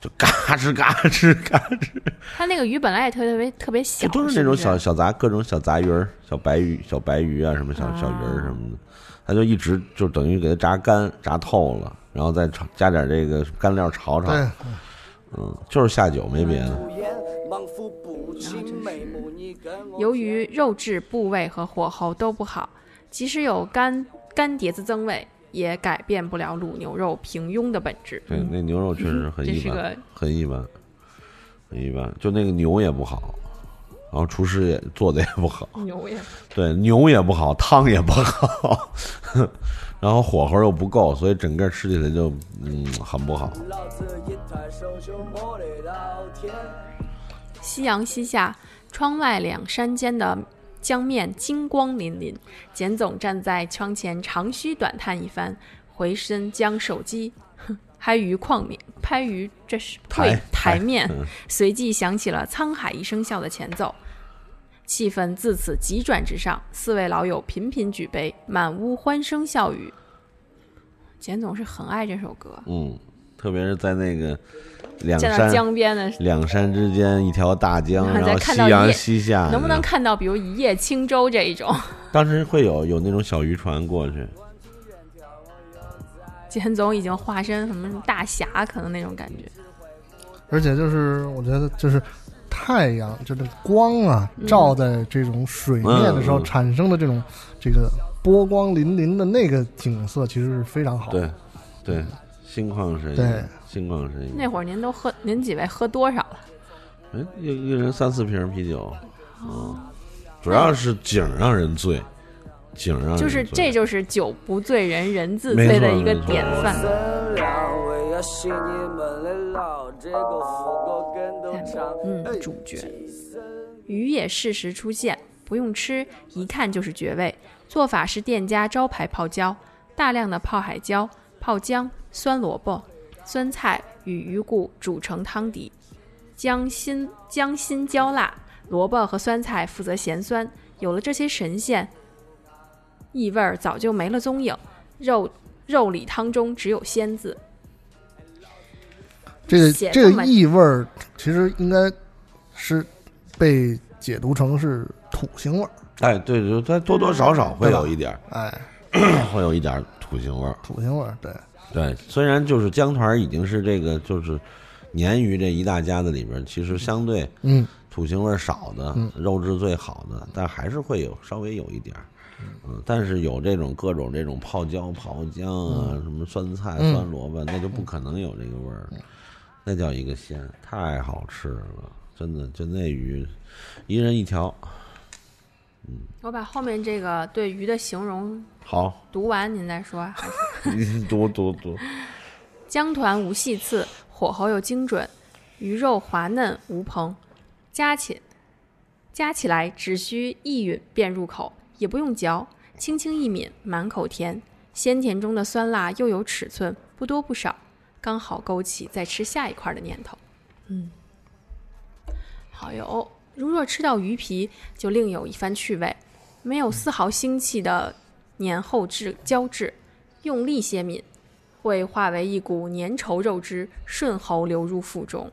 就嘎吱嘎吱嘎吱，它那个鱼本来也特别特别特别小，就都是那种不小小杂各种小杂鱼儿、小白鱼、小白鱼啊，什么小小鱼儿什么的，他就一直就等于给它炸干、炸透了，然后再炒加点这个干料炒炒。嗯，就是下酒没别的。由于肉质、部位和火候都不好，即使有干干碟子增味，也改变不了卤牛肉平庸的本质。对，那牛肉确实很一般，很一般，很一般。就那个牛也不好，然后厨师也做的也不好，牛也对，牛也不好，汤也不好，[LAUGHS] 然后火候又不够，所以整个吃起来就嗯很不好。夕阳西下，窗外两山间的江面金光粼粼。简总站在窗前，长吁短叹一番，回身将手机 [LAUGHS] 拍于框面，拍于这是台台面，嗯随即响起了沧海一声笑的前奏。气氛自此急转直上，四位老友频频举杯，满屋欢声笑语。简总是很爱这首歌，嗯，特别是在那个两山江边的两山之间一条大江，然后夕阳西下，能不能看到比如一叶轻舟这一种？[LAUGHS] 当时会有有那种小渔船过去，简总已经化身什么大侠，可能那种感觉。而且就是我觉得就是太阳，就是光啊，嗯照在这种水面的时候产生的这种这个波光粼粼的那个景色，其实是非常好。对，对，心旷神怡，对那会儿您都喝，您几位喝多少了？哎，一一人三四瓶啤酒，嗯，主要是景儿让人醉，景儿让人就是这就是酒不醉人人自醉的一个典范。嗯，主角。鱼也适时出现，不用吃，一看就是绝味。做法是店家招牌泡椒，大量的泡海椒、泡姜、酸萝卜、酸菜与鱼骨煮成汤底，姜辛姜辛椒辣，萝卜和酸菜负责咸酸。有了这些神仙，异味儿早就没了踪影，肉肉里汤中只有鲜字。这个这个异味儿，其实应该是被解读成是土腥味儿。哎，对对，它多多少少会有一点儿，哎，[CLEARS THROAT] 会有一点儿土腥味儿。土腥味儿，对，对，虽然就是姜团儿已经是这个就是鲶鱼这一大家子里边儿，其实相对嗯，土腥味儿少的，嗯。肉质最好的，但还是会有稍微有一点儿。嗯，但是有这种各种这种泡椒、泡姜啊，什么酸菜、嗯酸萝卜，那就不可能有这个味儿，那叫一个鲜，太好吃了，真的，就那鱼，一人一条，我把后面这个对鱼的形容好，读完，您再说。还是你读读读，姜团无细刺，火候又精准，鱼肉滑嫩无蓬，加起加起来只需一吮便入口，也不用嚼，轻轻一抿，满口甜，鲜甜中的酸辣又有尺寸，不多不少，刚好勾起再吃下一块的念头。嗯，好哟。如若吃到鱼皮，就另有一番趣味，没有丝毫腥气的黏厚质胶质，用力些抿，会化为一股粘稠肉汁，顺喉流入腹中。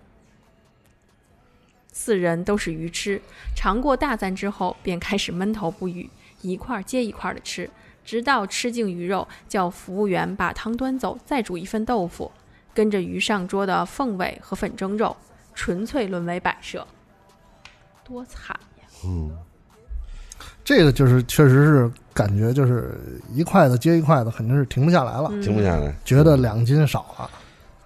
四人都是鱼痴，尝过大赞之后，便开始闷头不语，一块接一块的吃，直到吃尽鱼肉，叫服务员把汤端走，再煮一份豆腐，跟着鱼上桌的凤尾和粉蒸肉，纯粹沦为摆设。多惨呀！嗯这个就是确实是感觉就是一筷子接一筷子，肯定是停不下来了，嗯停不下来，觉得两斤少了。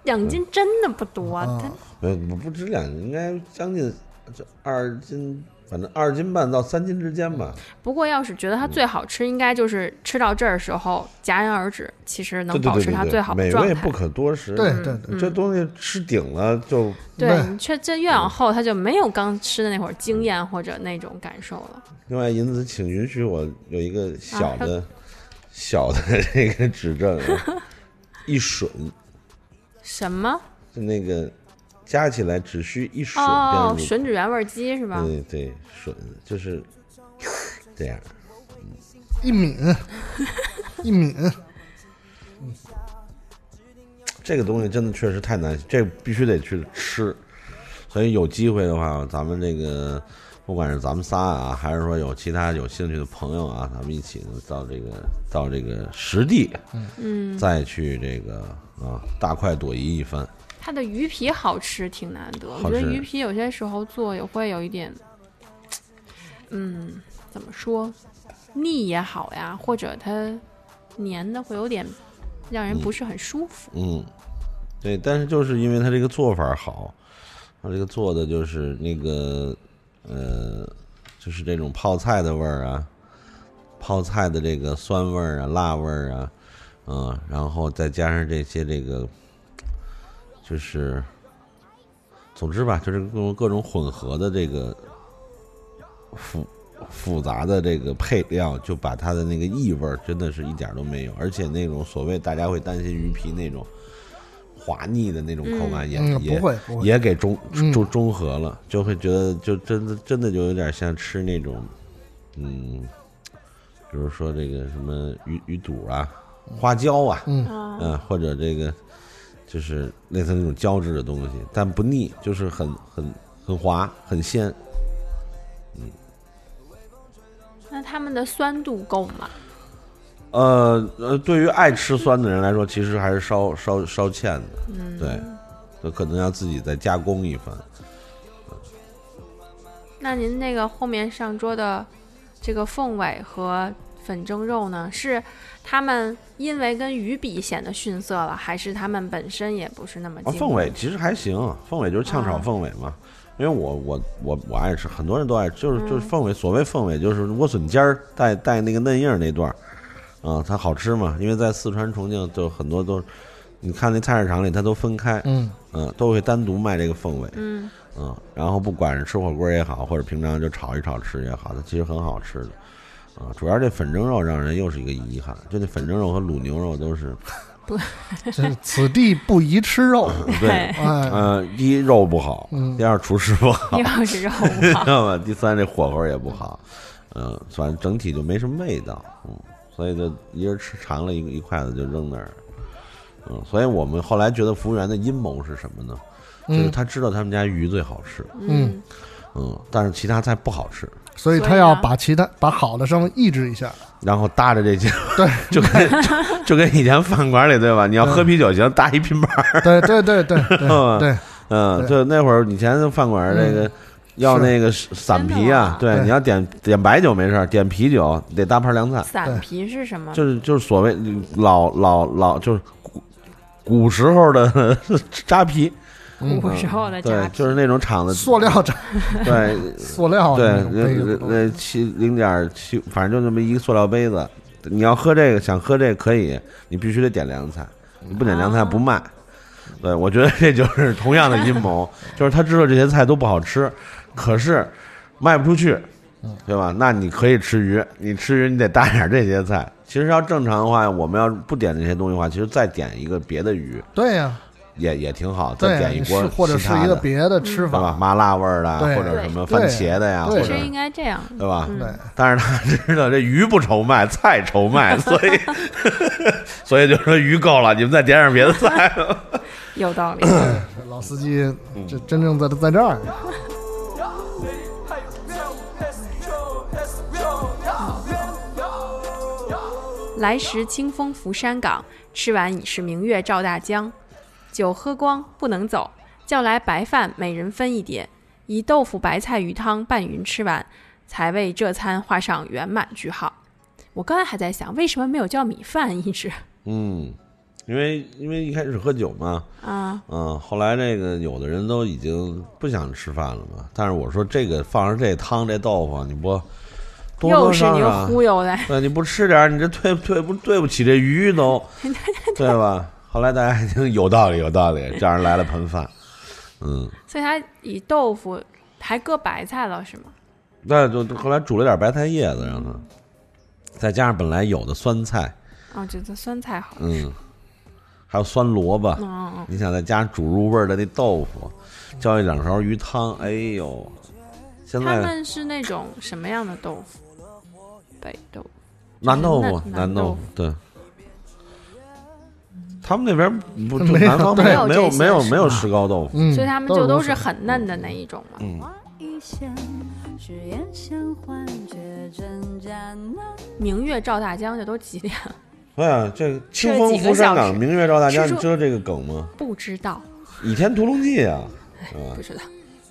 两斤真的不多，啊它没有不止两斤，应该将近这二斤，反正二斤半到三斤之间吧。不过要是觉得它最好吃，应该就是吃到这儿时候戛然而止，其实能保持它最好的状态美味不。可多食。对嗯对对，这东西吃顶了就对对你却这越往后，它就没有刚吃的那会儿惊艳或者那种感受了。另外，银子，请允许我有一个小啊的、小的这个指正啊，一吮什么？就那个加起来只需一吮哦，吮指原味鸡是吧？对对，吮就是 [LAUGHS] 这样。一抿 [LAUGHS] 一抿，这个东西真的确实太难，这必须得去吃。所以有机会的话，咱们这个不管是咱们仨啊，还是说有其他有兴趣的朋友啊，咱们一起到这个到这个实地，嗯，再去这个啊大快朵颐一番。它的鱼皮好吃，挺难得。我觉得鱼皮有些时候做也会有一点，[TSK] 嗯，怎么说，腻也好呀，或者它粘的会有点让人不是很舒服。嗯，对，但是就是因为它这个做法好，它这个做的就是那个呃，就是这种泡菜的味儿啊，泡菜的这个酸味儿啊、辣味儿啊，嗯，然后再加上这些这个，就是，总之吧，就是各种各种混合的这个复复杂的这个配料，就把它的那个异味儿真的是一点儿都没有，而且那种所谓大家会担心鱼皮那种滑腻的那种口感也、嗯，也也给中嗯。中中和了，就会觉得就真的真的就有点像吃那种，嗯，比如说这个什么鱼鱼肚啊、花椒啊，嗯。啊，嗯，或者这个就是类似那种胶质的东西，但不腻，就是很很很滑，很鲜。嗯那他们的酸度够吗？呃呃，对于爱吃酸的人来说，其实还是稍稍稍欠的，嗯，对，就可能要自己再加工一番。那您那个后面上桌的这个凤尾和粉蒸肉呢，是他们因为跟鱼比显得逊色了，还是他们本身也不是那么凤尾其实还行，凤尾就是炝炒啊凤尾嘛。因为我我我我爱吃，很多人都爱吃，就是就是嗯凤尾，所谓凤尾就是莴笋尖儿带带那个嫩叶儿那段儿，啊，它好吃嘛。因为在四川重庆就很多都，你看那菜市场里它都分开，嗯嗯，都会单独卖这个凤尾，嗯嗯，然后不管是吃火锅也好，或者平常就炒一炒吃也好，它其实很好吃的，啊，主要这粉蒸肉让人又是一个遗憾，就那粉蒸肉和卤牛肉都是 [LAUGHS] [LAUGHS] 这此地不宜吃肉，对，哎，呃，第一肉不好，嗯第二厨师不好，第二是肉不 [LAUGHS] 知，道吗？第三这火候也不好，嗯，反正整体就没什么味道，嗯，所以就一人吃尝了一个一筷子就扔那儿，嗯，所以我们后来觉得服务员的阴谋是什么呢？就是嗯他知道他们家鱼最好吃，嗯，嗯，但是其他菜不好吃，所以他要把其他把好的稍微抑制一下，然后搭着这些，对，[LAUGHS] 就跟就就跟以前饭馆里对吧？你要喝啤酒行，搭一拼盘儿，对对对对 [LAUGHS] 对嗯。对，嗯，就那会儿以前的饭馆那个。要那个散啤啊，对，你要点点白酒没事儿，点啤酒得搭盘凉菜，散皮是什么？就是就是所谓老老老就是古古时候的 [LAUGHS] 扎啤，嗯古时候的对扎，皮，就是那种厂子，塑料厂，对 [LAUGHS] 塑料对那，那那那七零点七，反正就那么一个塑料杯子。你要喝这个，想喝这个可以，你必须得点凉菜，你不点凉菜不卖。对，我觉得这就是 [LAUGHS] 同样的阴谋，[LAUGHS] 就是他知道这些菜都不好吃，可是卖不出去，对吧？那你可以吃鱼，你吃鱼你得搭点这些菜。其实要正常的话，我们要不点这些东西的话，其实再点一个别的鱼对呀，也也挺好，再点一锅是或者是其他的一个别的吃对吧？法，麻辣味儿的，或者什么番茄的呀，或者其实应该这样。对吧？嗯对，但是他 [LAUGHS] 知道这鱼不愁卖，菜愁卖，所以 [LAUGHS] 所以就说鱼够了，你们再点点别的菜。[LAUGHS] 有道理。老司机嗯这真正在在这儿，来时清风拂山岗，吃完已是明月照大江。酒喝光不能走，叫来白饭，每人分一碟，以豆腐白菜鱼汤拌匀吃完，才为这餐画上圆满句号。我刚才还在想，为什么没有叫米饭一直嗯，因为因为一开始喝酒嘛，啊？嗯，后来这个有的人都已经不想吃饭了嘛。但是我说这个放上这汤这豆腐，你不多多又是您少少忽悠的，对，你不吃点，你这对对不对不起这鱼都，[LAUGHS] 对吧？后来大家一听有道理有道理，[LAUGHS] 叫人来了盆饭，嗯，所以他以豆腐还搁白菜了是吗？那就后来煮了点白菜叶子让他，再加上本来有的酸菜，啊，觉得酸菜好吃。嗯，还有酸萝卜，嗯嗯你想再加上煮入味儿的那豆腐，浇一两勺鱼汤，哎呦，现在，他们是那种什么样的豆腐？北豆腐。南豆腐，南豆腐，对。他们那边不就没南方没有没有没有没有石膏豆腐，嗯，所以他们就都是很嫩的那一种嘛。嗯。明月照大江，这都几点了？对啊，这清风拂山岗，明月照大江，你知道这个梗吗？不知道。倚天屠龙记》啊，不？知道。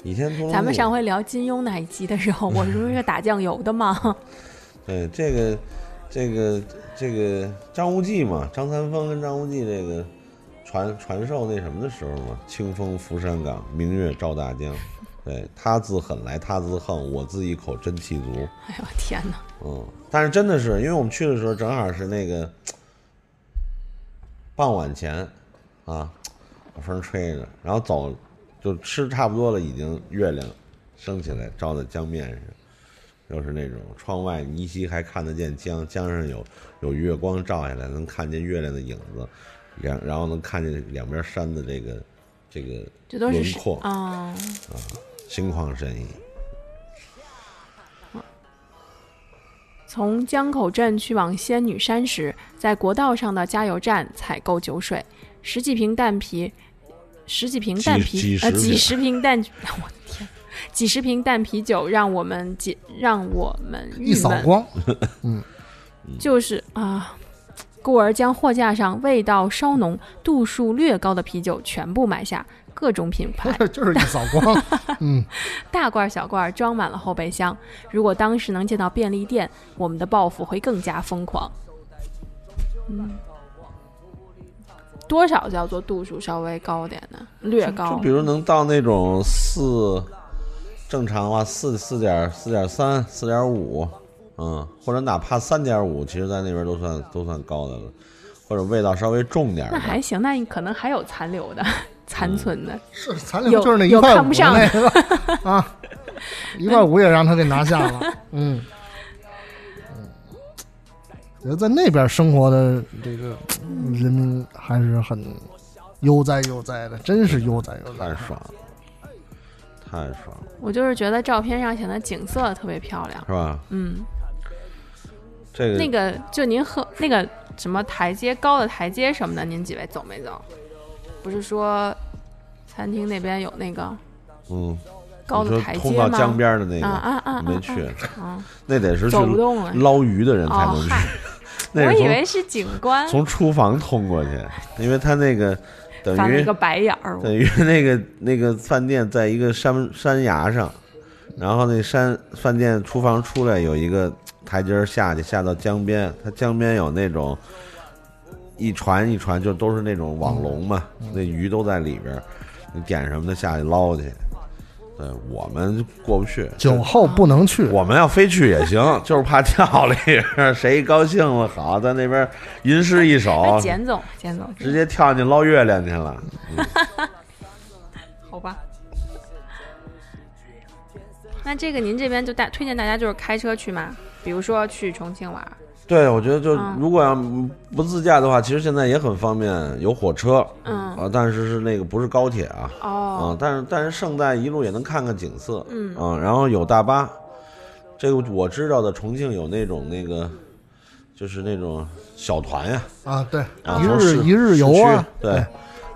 倚天屠龙记。咱们上回聊金庸那一集的时候，我说是打酱油的嘛，[LAUGHS] 对这个这个这个张无忌嘛，张三丰跟张无忌这个传传授那什么的时候嘛，清风拂山岗，明月照大江。[LAUGHS] 对他自狠来他自横，我自一口真气足。哎呦天哪！嗯，但是真的是，因为我们去的时候正好是那个傍晚前啊，把风吹着，然后走就吃差不多了，已经月亮升起来，照在江面上，又是那种窗外你依稀还看得见江，江上有有月光照下来，能看见月亮的影子，然然后能看见两边山的这个这个这都是轮廓，啊、心旷神怡。从江口镇去往仙女山时，在国道上的加油站采购酒水，十几瓶蛋啤，十几瓶蛋啤，呃，几几十瓶几十瓶蛋，[LAUGHS] 我的天，几十瓶淡啤酒让我们解，让我们郁一扫闷，嗯，就是啊。故而将货架上味道稍浓、度数略高的啤酒全部买下，各种品牌，[LAUGHS] 就是一扫光。[LAUGHS] 嗯，大罐小罐装满了后备箱。如果当时能见到便利店，我们的报复会更加疯狂。嗯，多少叫做度数稍微高点的，略高就比。如能到那种四，正常的话四四点四点三四点五，嗯，或者哪怕三点五，其实在那边都算都算高的了，或者味道稍微重点，那还行，那你可能还有残留的、残存的。是残留就是那一块五看不上那 [LAUGHS] 个啊，一块五也让他给拿下了。嗯，嗯，觉得在那边生活的这个嗯人民还是很悠哉悠哉的，真是悠哉悠哉。太爽了，太爽了，我就是觉得照片上显得景色特别漂亮。是吧？嗯，这个那个就您喝那个什么台阶高的台阶什么的，您几位走没走？不是说餐厅那边有那个嗯，高的台阶吗？通到江边的那啊啊啊！个没啊去，啊，[LAUGHS] 那得是去走不动了。捞鱼的人才哦能去 [LAUGHS] 我以为是景观，从厨房通过去，因为他那个等于一个白眼儿。等于那个那个饭店在一个山山崖上，然后那山饭店厨房出来有一个台阶下去，下到江边，它江边有那种一船一船就都是那种网笼嘛，那鱼都在里边，你点什么的下去捞去。对我们过不去，酒后不能去，我们要非去也行，[LAUGHS] 就是怕跳里谁高兴了好，在那边吟诗一首。[LAUGHS] 哎，，简总，简总，直接跳进去捞月亮去了。[LAUGHS] 好吧。那这个您这边就大推荐大家就是开车去嘛，比如说去重庆玩儿，对，我觉得就嗯。如果要不自驾的话，其实现在也很方便，有火车嗯，啊，但是是那个不是高铁啊，啊哦，，但是但是胜在一路也能看看景色，嗯。啊，然后有大巴，这个我知道的重庆有那种那个，就是那种小团呀，啊，对，啊，一日一日游啊，对，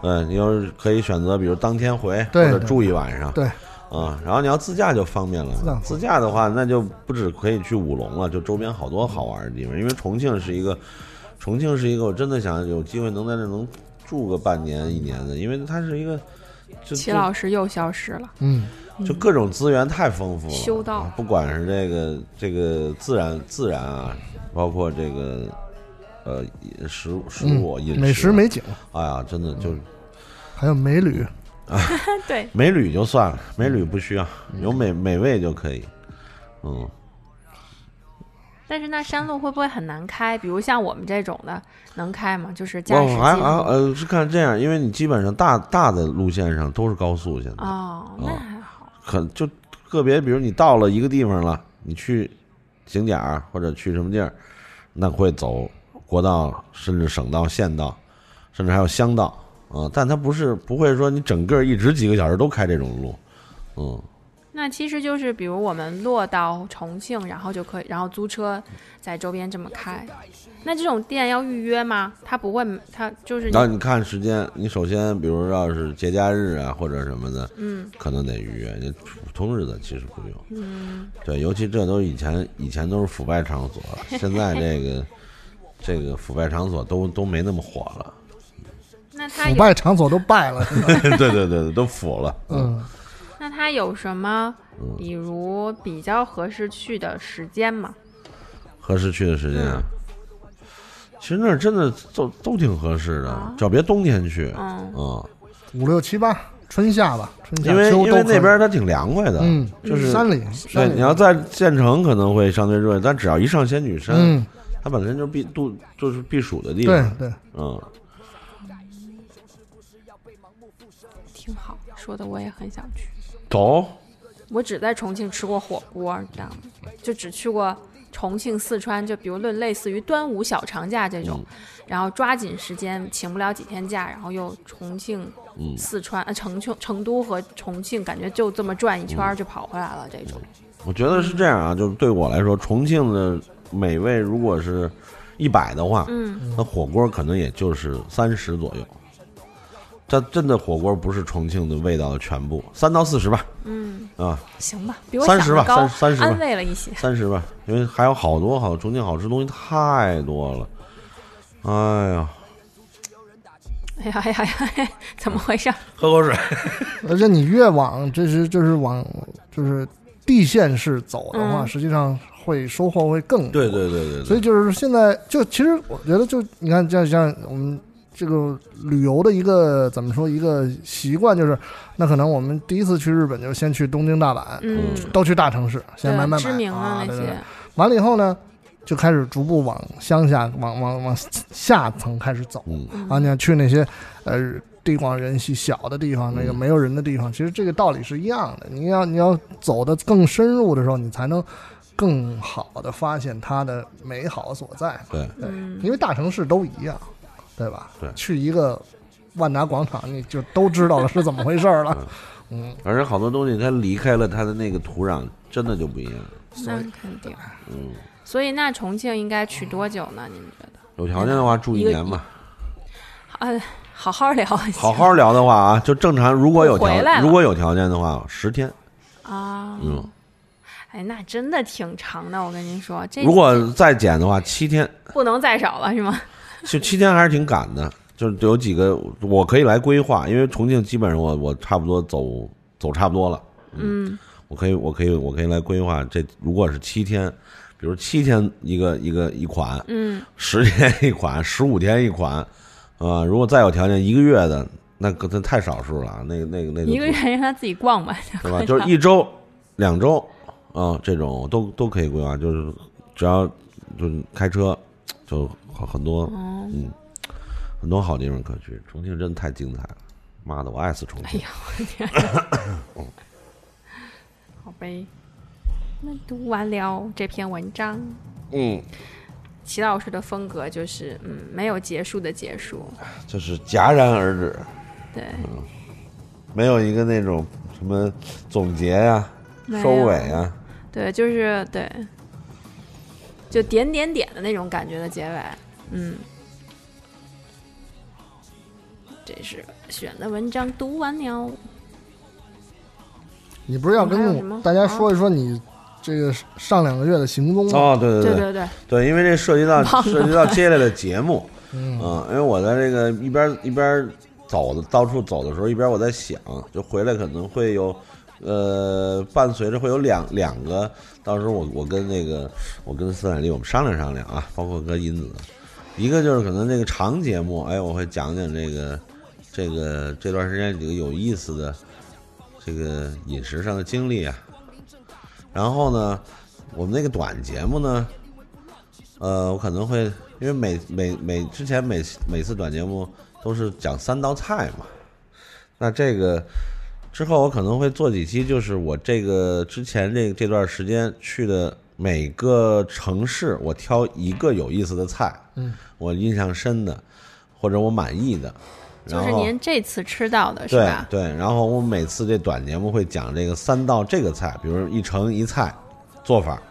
嗯，你要是可以选择，比如当天回或者住一晚上，对，啊，然后你要自驾就方便了自驾。自驾的话，那就不止可以去武隆了，就周边好多好玩的地方。因为重庆是一个，重庆是一个，我真的想有机会能在那能住个半年一年的，因为它是一个，就齐老师又消失了，嗯，就各种资源太丰富了。修道啊不管是这个这个自然自然啊，包括这个呃食食物饮食，美食美景，哎呀，真的就还有美女，[LAUGHS] 对，美旅就算了，美旅不需要，有美美味就可以。嗯，但是那山路会不会很难开？比如像我们这种的，能开吗？就是驾驶我还还呃是看这样，因为你基本上大大的路线上都是高速，现在哦，那还好。可就个别，比如你到了一个地方了，你去景点儿或者去什么地儿，那会走国道，甚至省道、县道，甚至还有乡道啊、但它不是不会说你整个一直几个小时都开这种路，嗯，那其实就是，比如我们落到重庆，然后就可以，然后租车在周边这么开。那这种店要预约吗？他不会，他就是然后你看时间，你首先比如要是节假日啊或者什么的，嗯可能得预约，你普通日子其实不用。嗯，对，尤其这都以前以前都是腐败场所，[LAUGHS] 现在这个这个腐败场所都都没那么火了。那腐败场所都败了，[LAUGHS] 对对对对，都腐了。嗯，那它有什么，嗯比如比较合适去的时间吗？合适去的时间啊，其实那儿真的都都挺合适的，只要别冬天去。嗯，嗯，五六七八春夏吧，春夏因为因为那边它挺凉快的，嗯，就是山里，对你要在县城可能会相对热，但只要一上仙女山，嗯，它本身就是避度就是避暑的地对方。对，嗯，说的我也很想去。走，我只在重庆吃过火锅，你知道吗？就只去过重庆、四川，就比如论类似于端午小长假这种，然后抓紧时间请不了几天假，然后又重庆、嗯四川、呃成成成都和重庆，感觉就这么转一圈就跑回来了。这种，我觉得是这样啊，就是对我来说，重庆的美味如果是一百的话，嗯，那火锅可能也就是三十左右。这真的火锅不是重庆的味道的全部，三到四十吧，嗯，啊，行吧，比我三十吧想的高，30 30吧安慰了一些。三十吧，因为还有好多好重庆好吃东西太多了。哎呀，哎呀哎呀哎呀，怎么回事？喝口水。[LAUGHS] 而且你越往这是就是往就是地县市走的话，嗯实际上会收获会更多。对对对对对，所以就是现在，就其实我觉得，就你看，像像我们这个旅游的一个怎么说一个习惯，就是那可能我们第一次去日本，就先去东京、大阪，嗯，都去大城市，先买买买。对知名啊的那些。对对对，完了以后呢，就开始逐步往乡下、往往往下层开始走。嗯。啊。你要去那些呃地广人稀小的地方，那个嗯。没有人的地方，其实这个道理是一样的。你要你要走的更深入的时候，你才能更好的发现它的美好所在。对，对，因为大城市都一样，对吧？对去一个万达广场，你就都知道了是怎么回事儿了。嗯，而且好多东西它离开了它的那个土壤，真的就不一样。那肯定。嗯，所以那重庆应该去多久呢？你们觉得？有条件的话住一年吧。呃，好好聊。好好聊的话啊，就正常。如果有条如果有条件的话，十天。啊，嗯，哎，那真的挺长的。我跟您说，这如果再减的话，七天。不能再少了，是吗？就七天还是挺赶的，就是有几个我可以来规划，因为重庆基本上我我差不多走走差不多了，嗯我可以我可以我可以来规划这如果是七天，比如七天一个一个一款，嗯，十天一款，十五天一款，啊，如果再有条件一个月的，那可真太少数了啊，那个那个那个一个月让他自己逛吧，对吧？就是一周、两周啊，这种都都可以规划，就是只要就是开车就很很多，哦嗯，很多好地方可去。重庆真的太精彩了，妈的，我爱死重庆。哎呀，我的天！好呗，那读完了这篇文章，嗯，齐老师的风格就是，嗯，没有结束的结束，就是戛然而止，对，没有一个那种什么总结呀、收尾呀。对，就是对，就点点点的那种感觉的结尾，嗯。这是选的文章读完了，你不是要跟大家说一说你这个上两个月的行踪吗？哦，对对对。对对，对，因为这涉及到涉及到接下来的节目，嗯。嗯，因为我在这个一边一边走的到处走的时候，一边我在想，就回来可能会有，呃，伴随着会有两两个，到时候我我跟那个我跟斯坦利我们商量商量啊，包括跟银子，一个就是可能这个长节目，哎，我会讲讲这个这个这段时间几个有意思的这个饮食上的经历啊，然后呢，我们那个短节目呢。呃，我可能会因为每每每之前每每次短节目都是讲三道菜嘛，那这个之后我可能会做几期，就是我这个之前这这段时间去的每个城市，我挑一个有意思的菜，嗯，我印象深的或者我满意的，就是您这次吃到的是对吧？对，然后我每次这短节目会讲这个三道这个菜，比如一城一菜做法，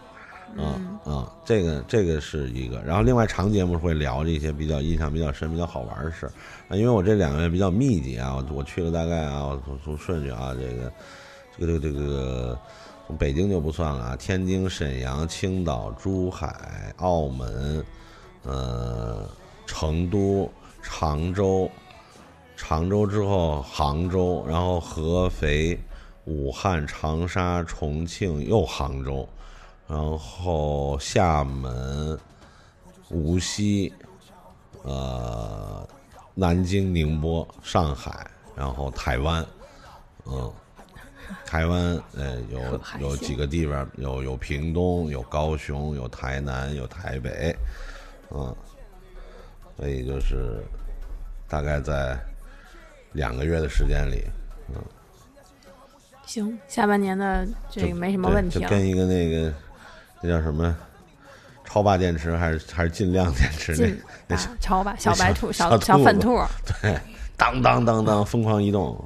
嗯。嗯，这个这个是一个，然后另外长节目会聊这些比较印象比较深、比较好玩的事儿。啊，因为我这两个月比较密集啊，我我去了大概啊，我从从顺序啊，这个这个这个这个从北京就不算了啊，天津、沈阳、青岛、珠海、澳门，呃，成都、常州。常州之后杭州，然后合肥、武汉、长沙、重庆，又杭州，然后厦门、无锡，呃，南京、宁波、上海，然后台湾，嗯，台湾呃有有几个地方，有有屏东，有高雄，有台南，有台北，嗯，所以就是大概在两个月的时间里，嗯行，下半年的这个没什么问题了。就跟一个那个那叫什么超霸电池还是还是尽量电池那那啊，超吧，小白兔，[LAUGHS] 小小粉兔，对，当当当当疯狂移动，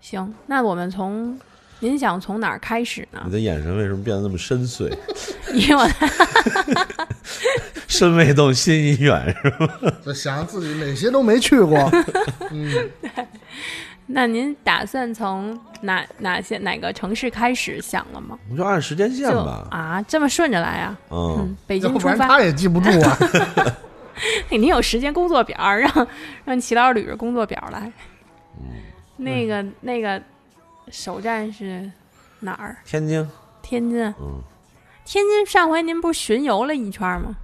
行，那我们从您想从哪儿开始呢你？的眼神为什么变得那么深邃？[LAUGHS] 因为我 [LAUGHS] 身未动，心已远，是吧？就想自己哪些都没去过，嗯，那您打算从哪哪些哪个城市开始想了吗？我们就按时间线吧，啊，这么顺着来啊？嗯嗯，，北京出发，然他也记不住啊。[LAUGHS] 你有时间工作表，让 [LAUGHS] 让齐老师捋着工作表来。嗯那个那个首站是哪儿？天津，天津。嗯，天津上回您不是巡游了一圈吗？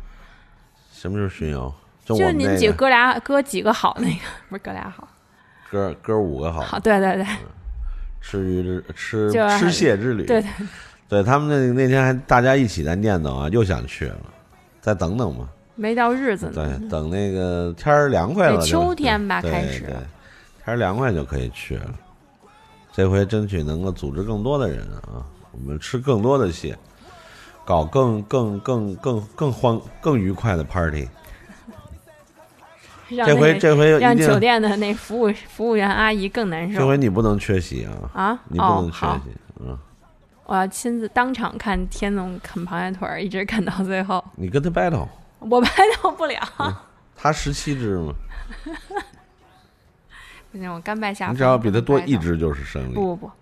什么时候巡游？就您几个哥俩哥几个好那个，不是哥俩好，哥哥五个好，好，对对对吃鱼之吃吃蟹之旅，对对，对他们那那天还大家一起在念叨啊，又想去了，再等等吧。没到日子呢。对，等那个天儿凉快了秋天吧对开始对，天儿凉快就可以去了。这回争取能够组织更多的人啊，我们吃更多的蟹，搞更更更更更欢更愉快的 party。让这回这回让酒，店的那服务服务员阿姨更难受这回你不能缺席啊，啊！你不哦，能缺好，席，嗯，我要亲自当场看天总啃螃蟹腿儿，一直啃到最后，你跟他 battle，我 battle 不了，他十七只吗，不行，我甘拜下风。你只要比他多一只就是胜利。不不不，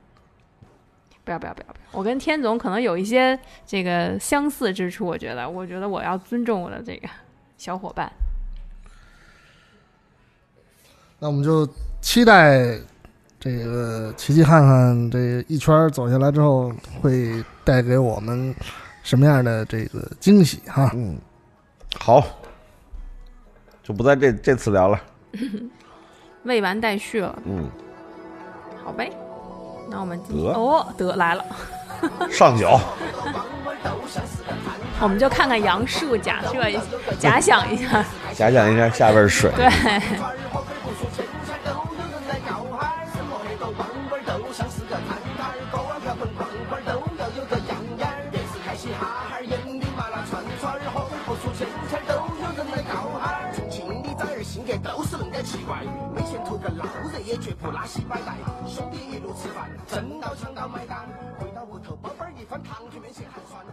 不要不要不要不要！我跟天总可能有一些这个相似之处，我觉得，我觉得我要尊重我的这个小伙伴。那我们就期待这个奇奇汉汉这一圈走下来之后，会带给我们什么样的这个惊喜哈？嗯，好，就不在这这次聊了。[LAUGHS] 未完待续了，嗯，好呗。那我们今得哦得来了，[LAUGHS] 上酒，[LAUGHS] 我们就看看杨树，假设一下，假想一下，假想一下下边水。对，前图个老热也绝不拉稀摆带，兄弟一路吃饭，争到抢到买单，回到屋头宝贝儿一翻，糖水面前寒酸。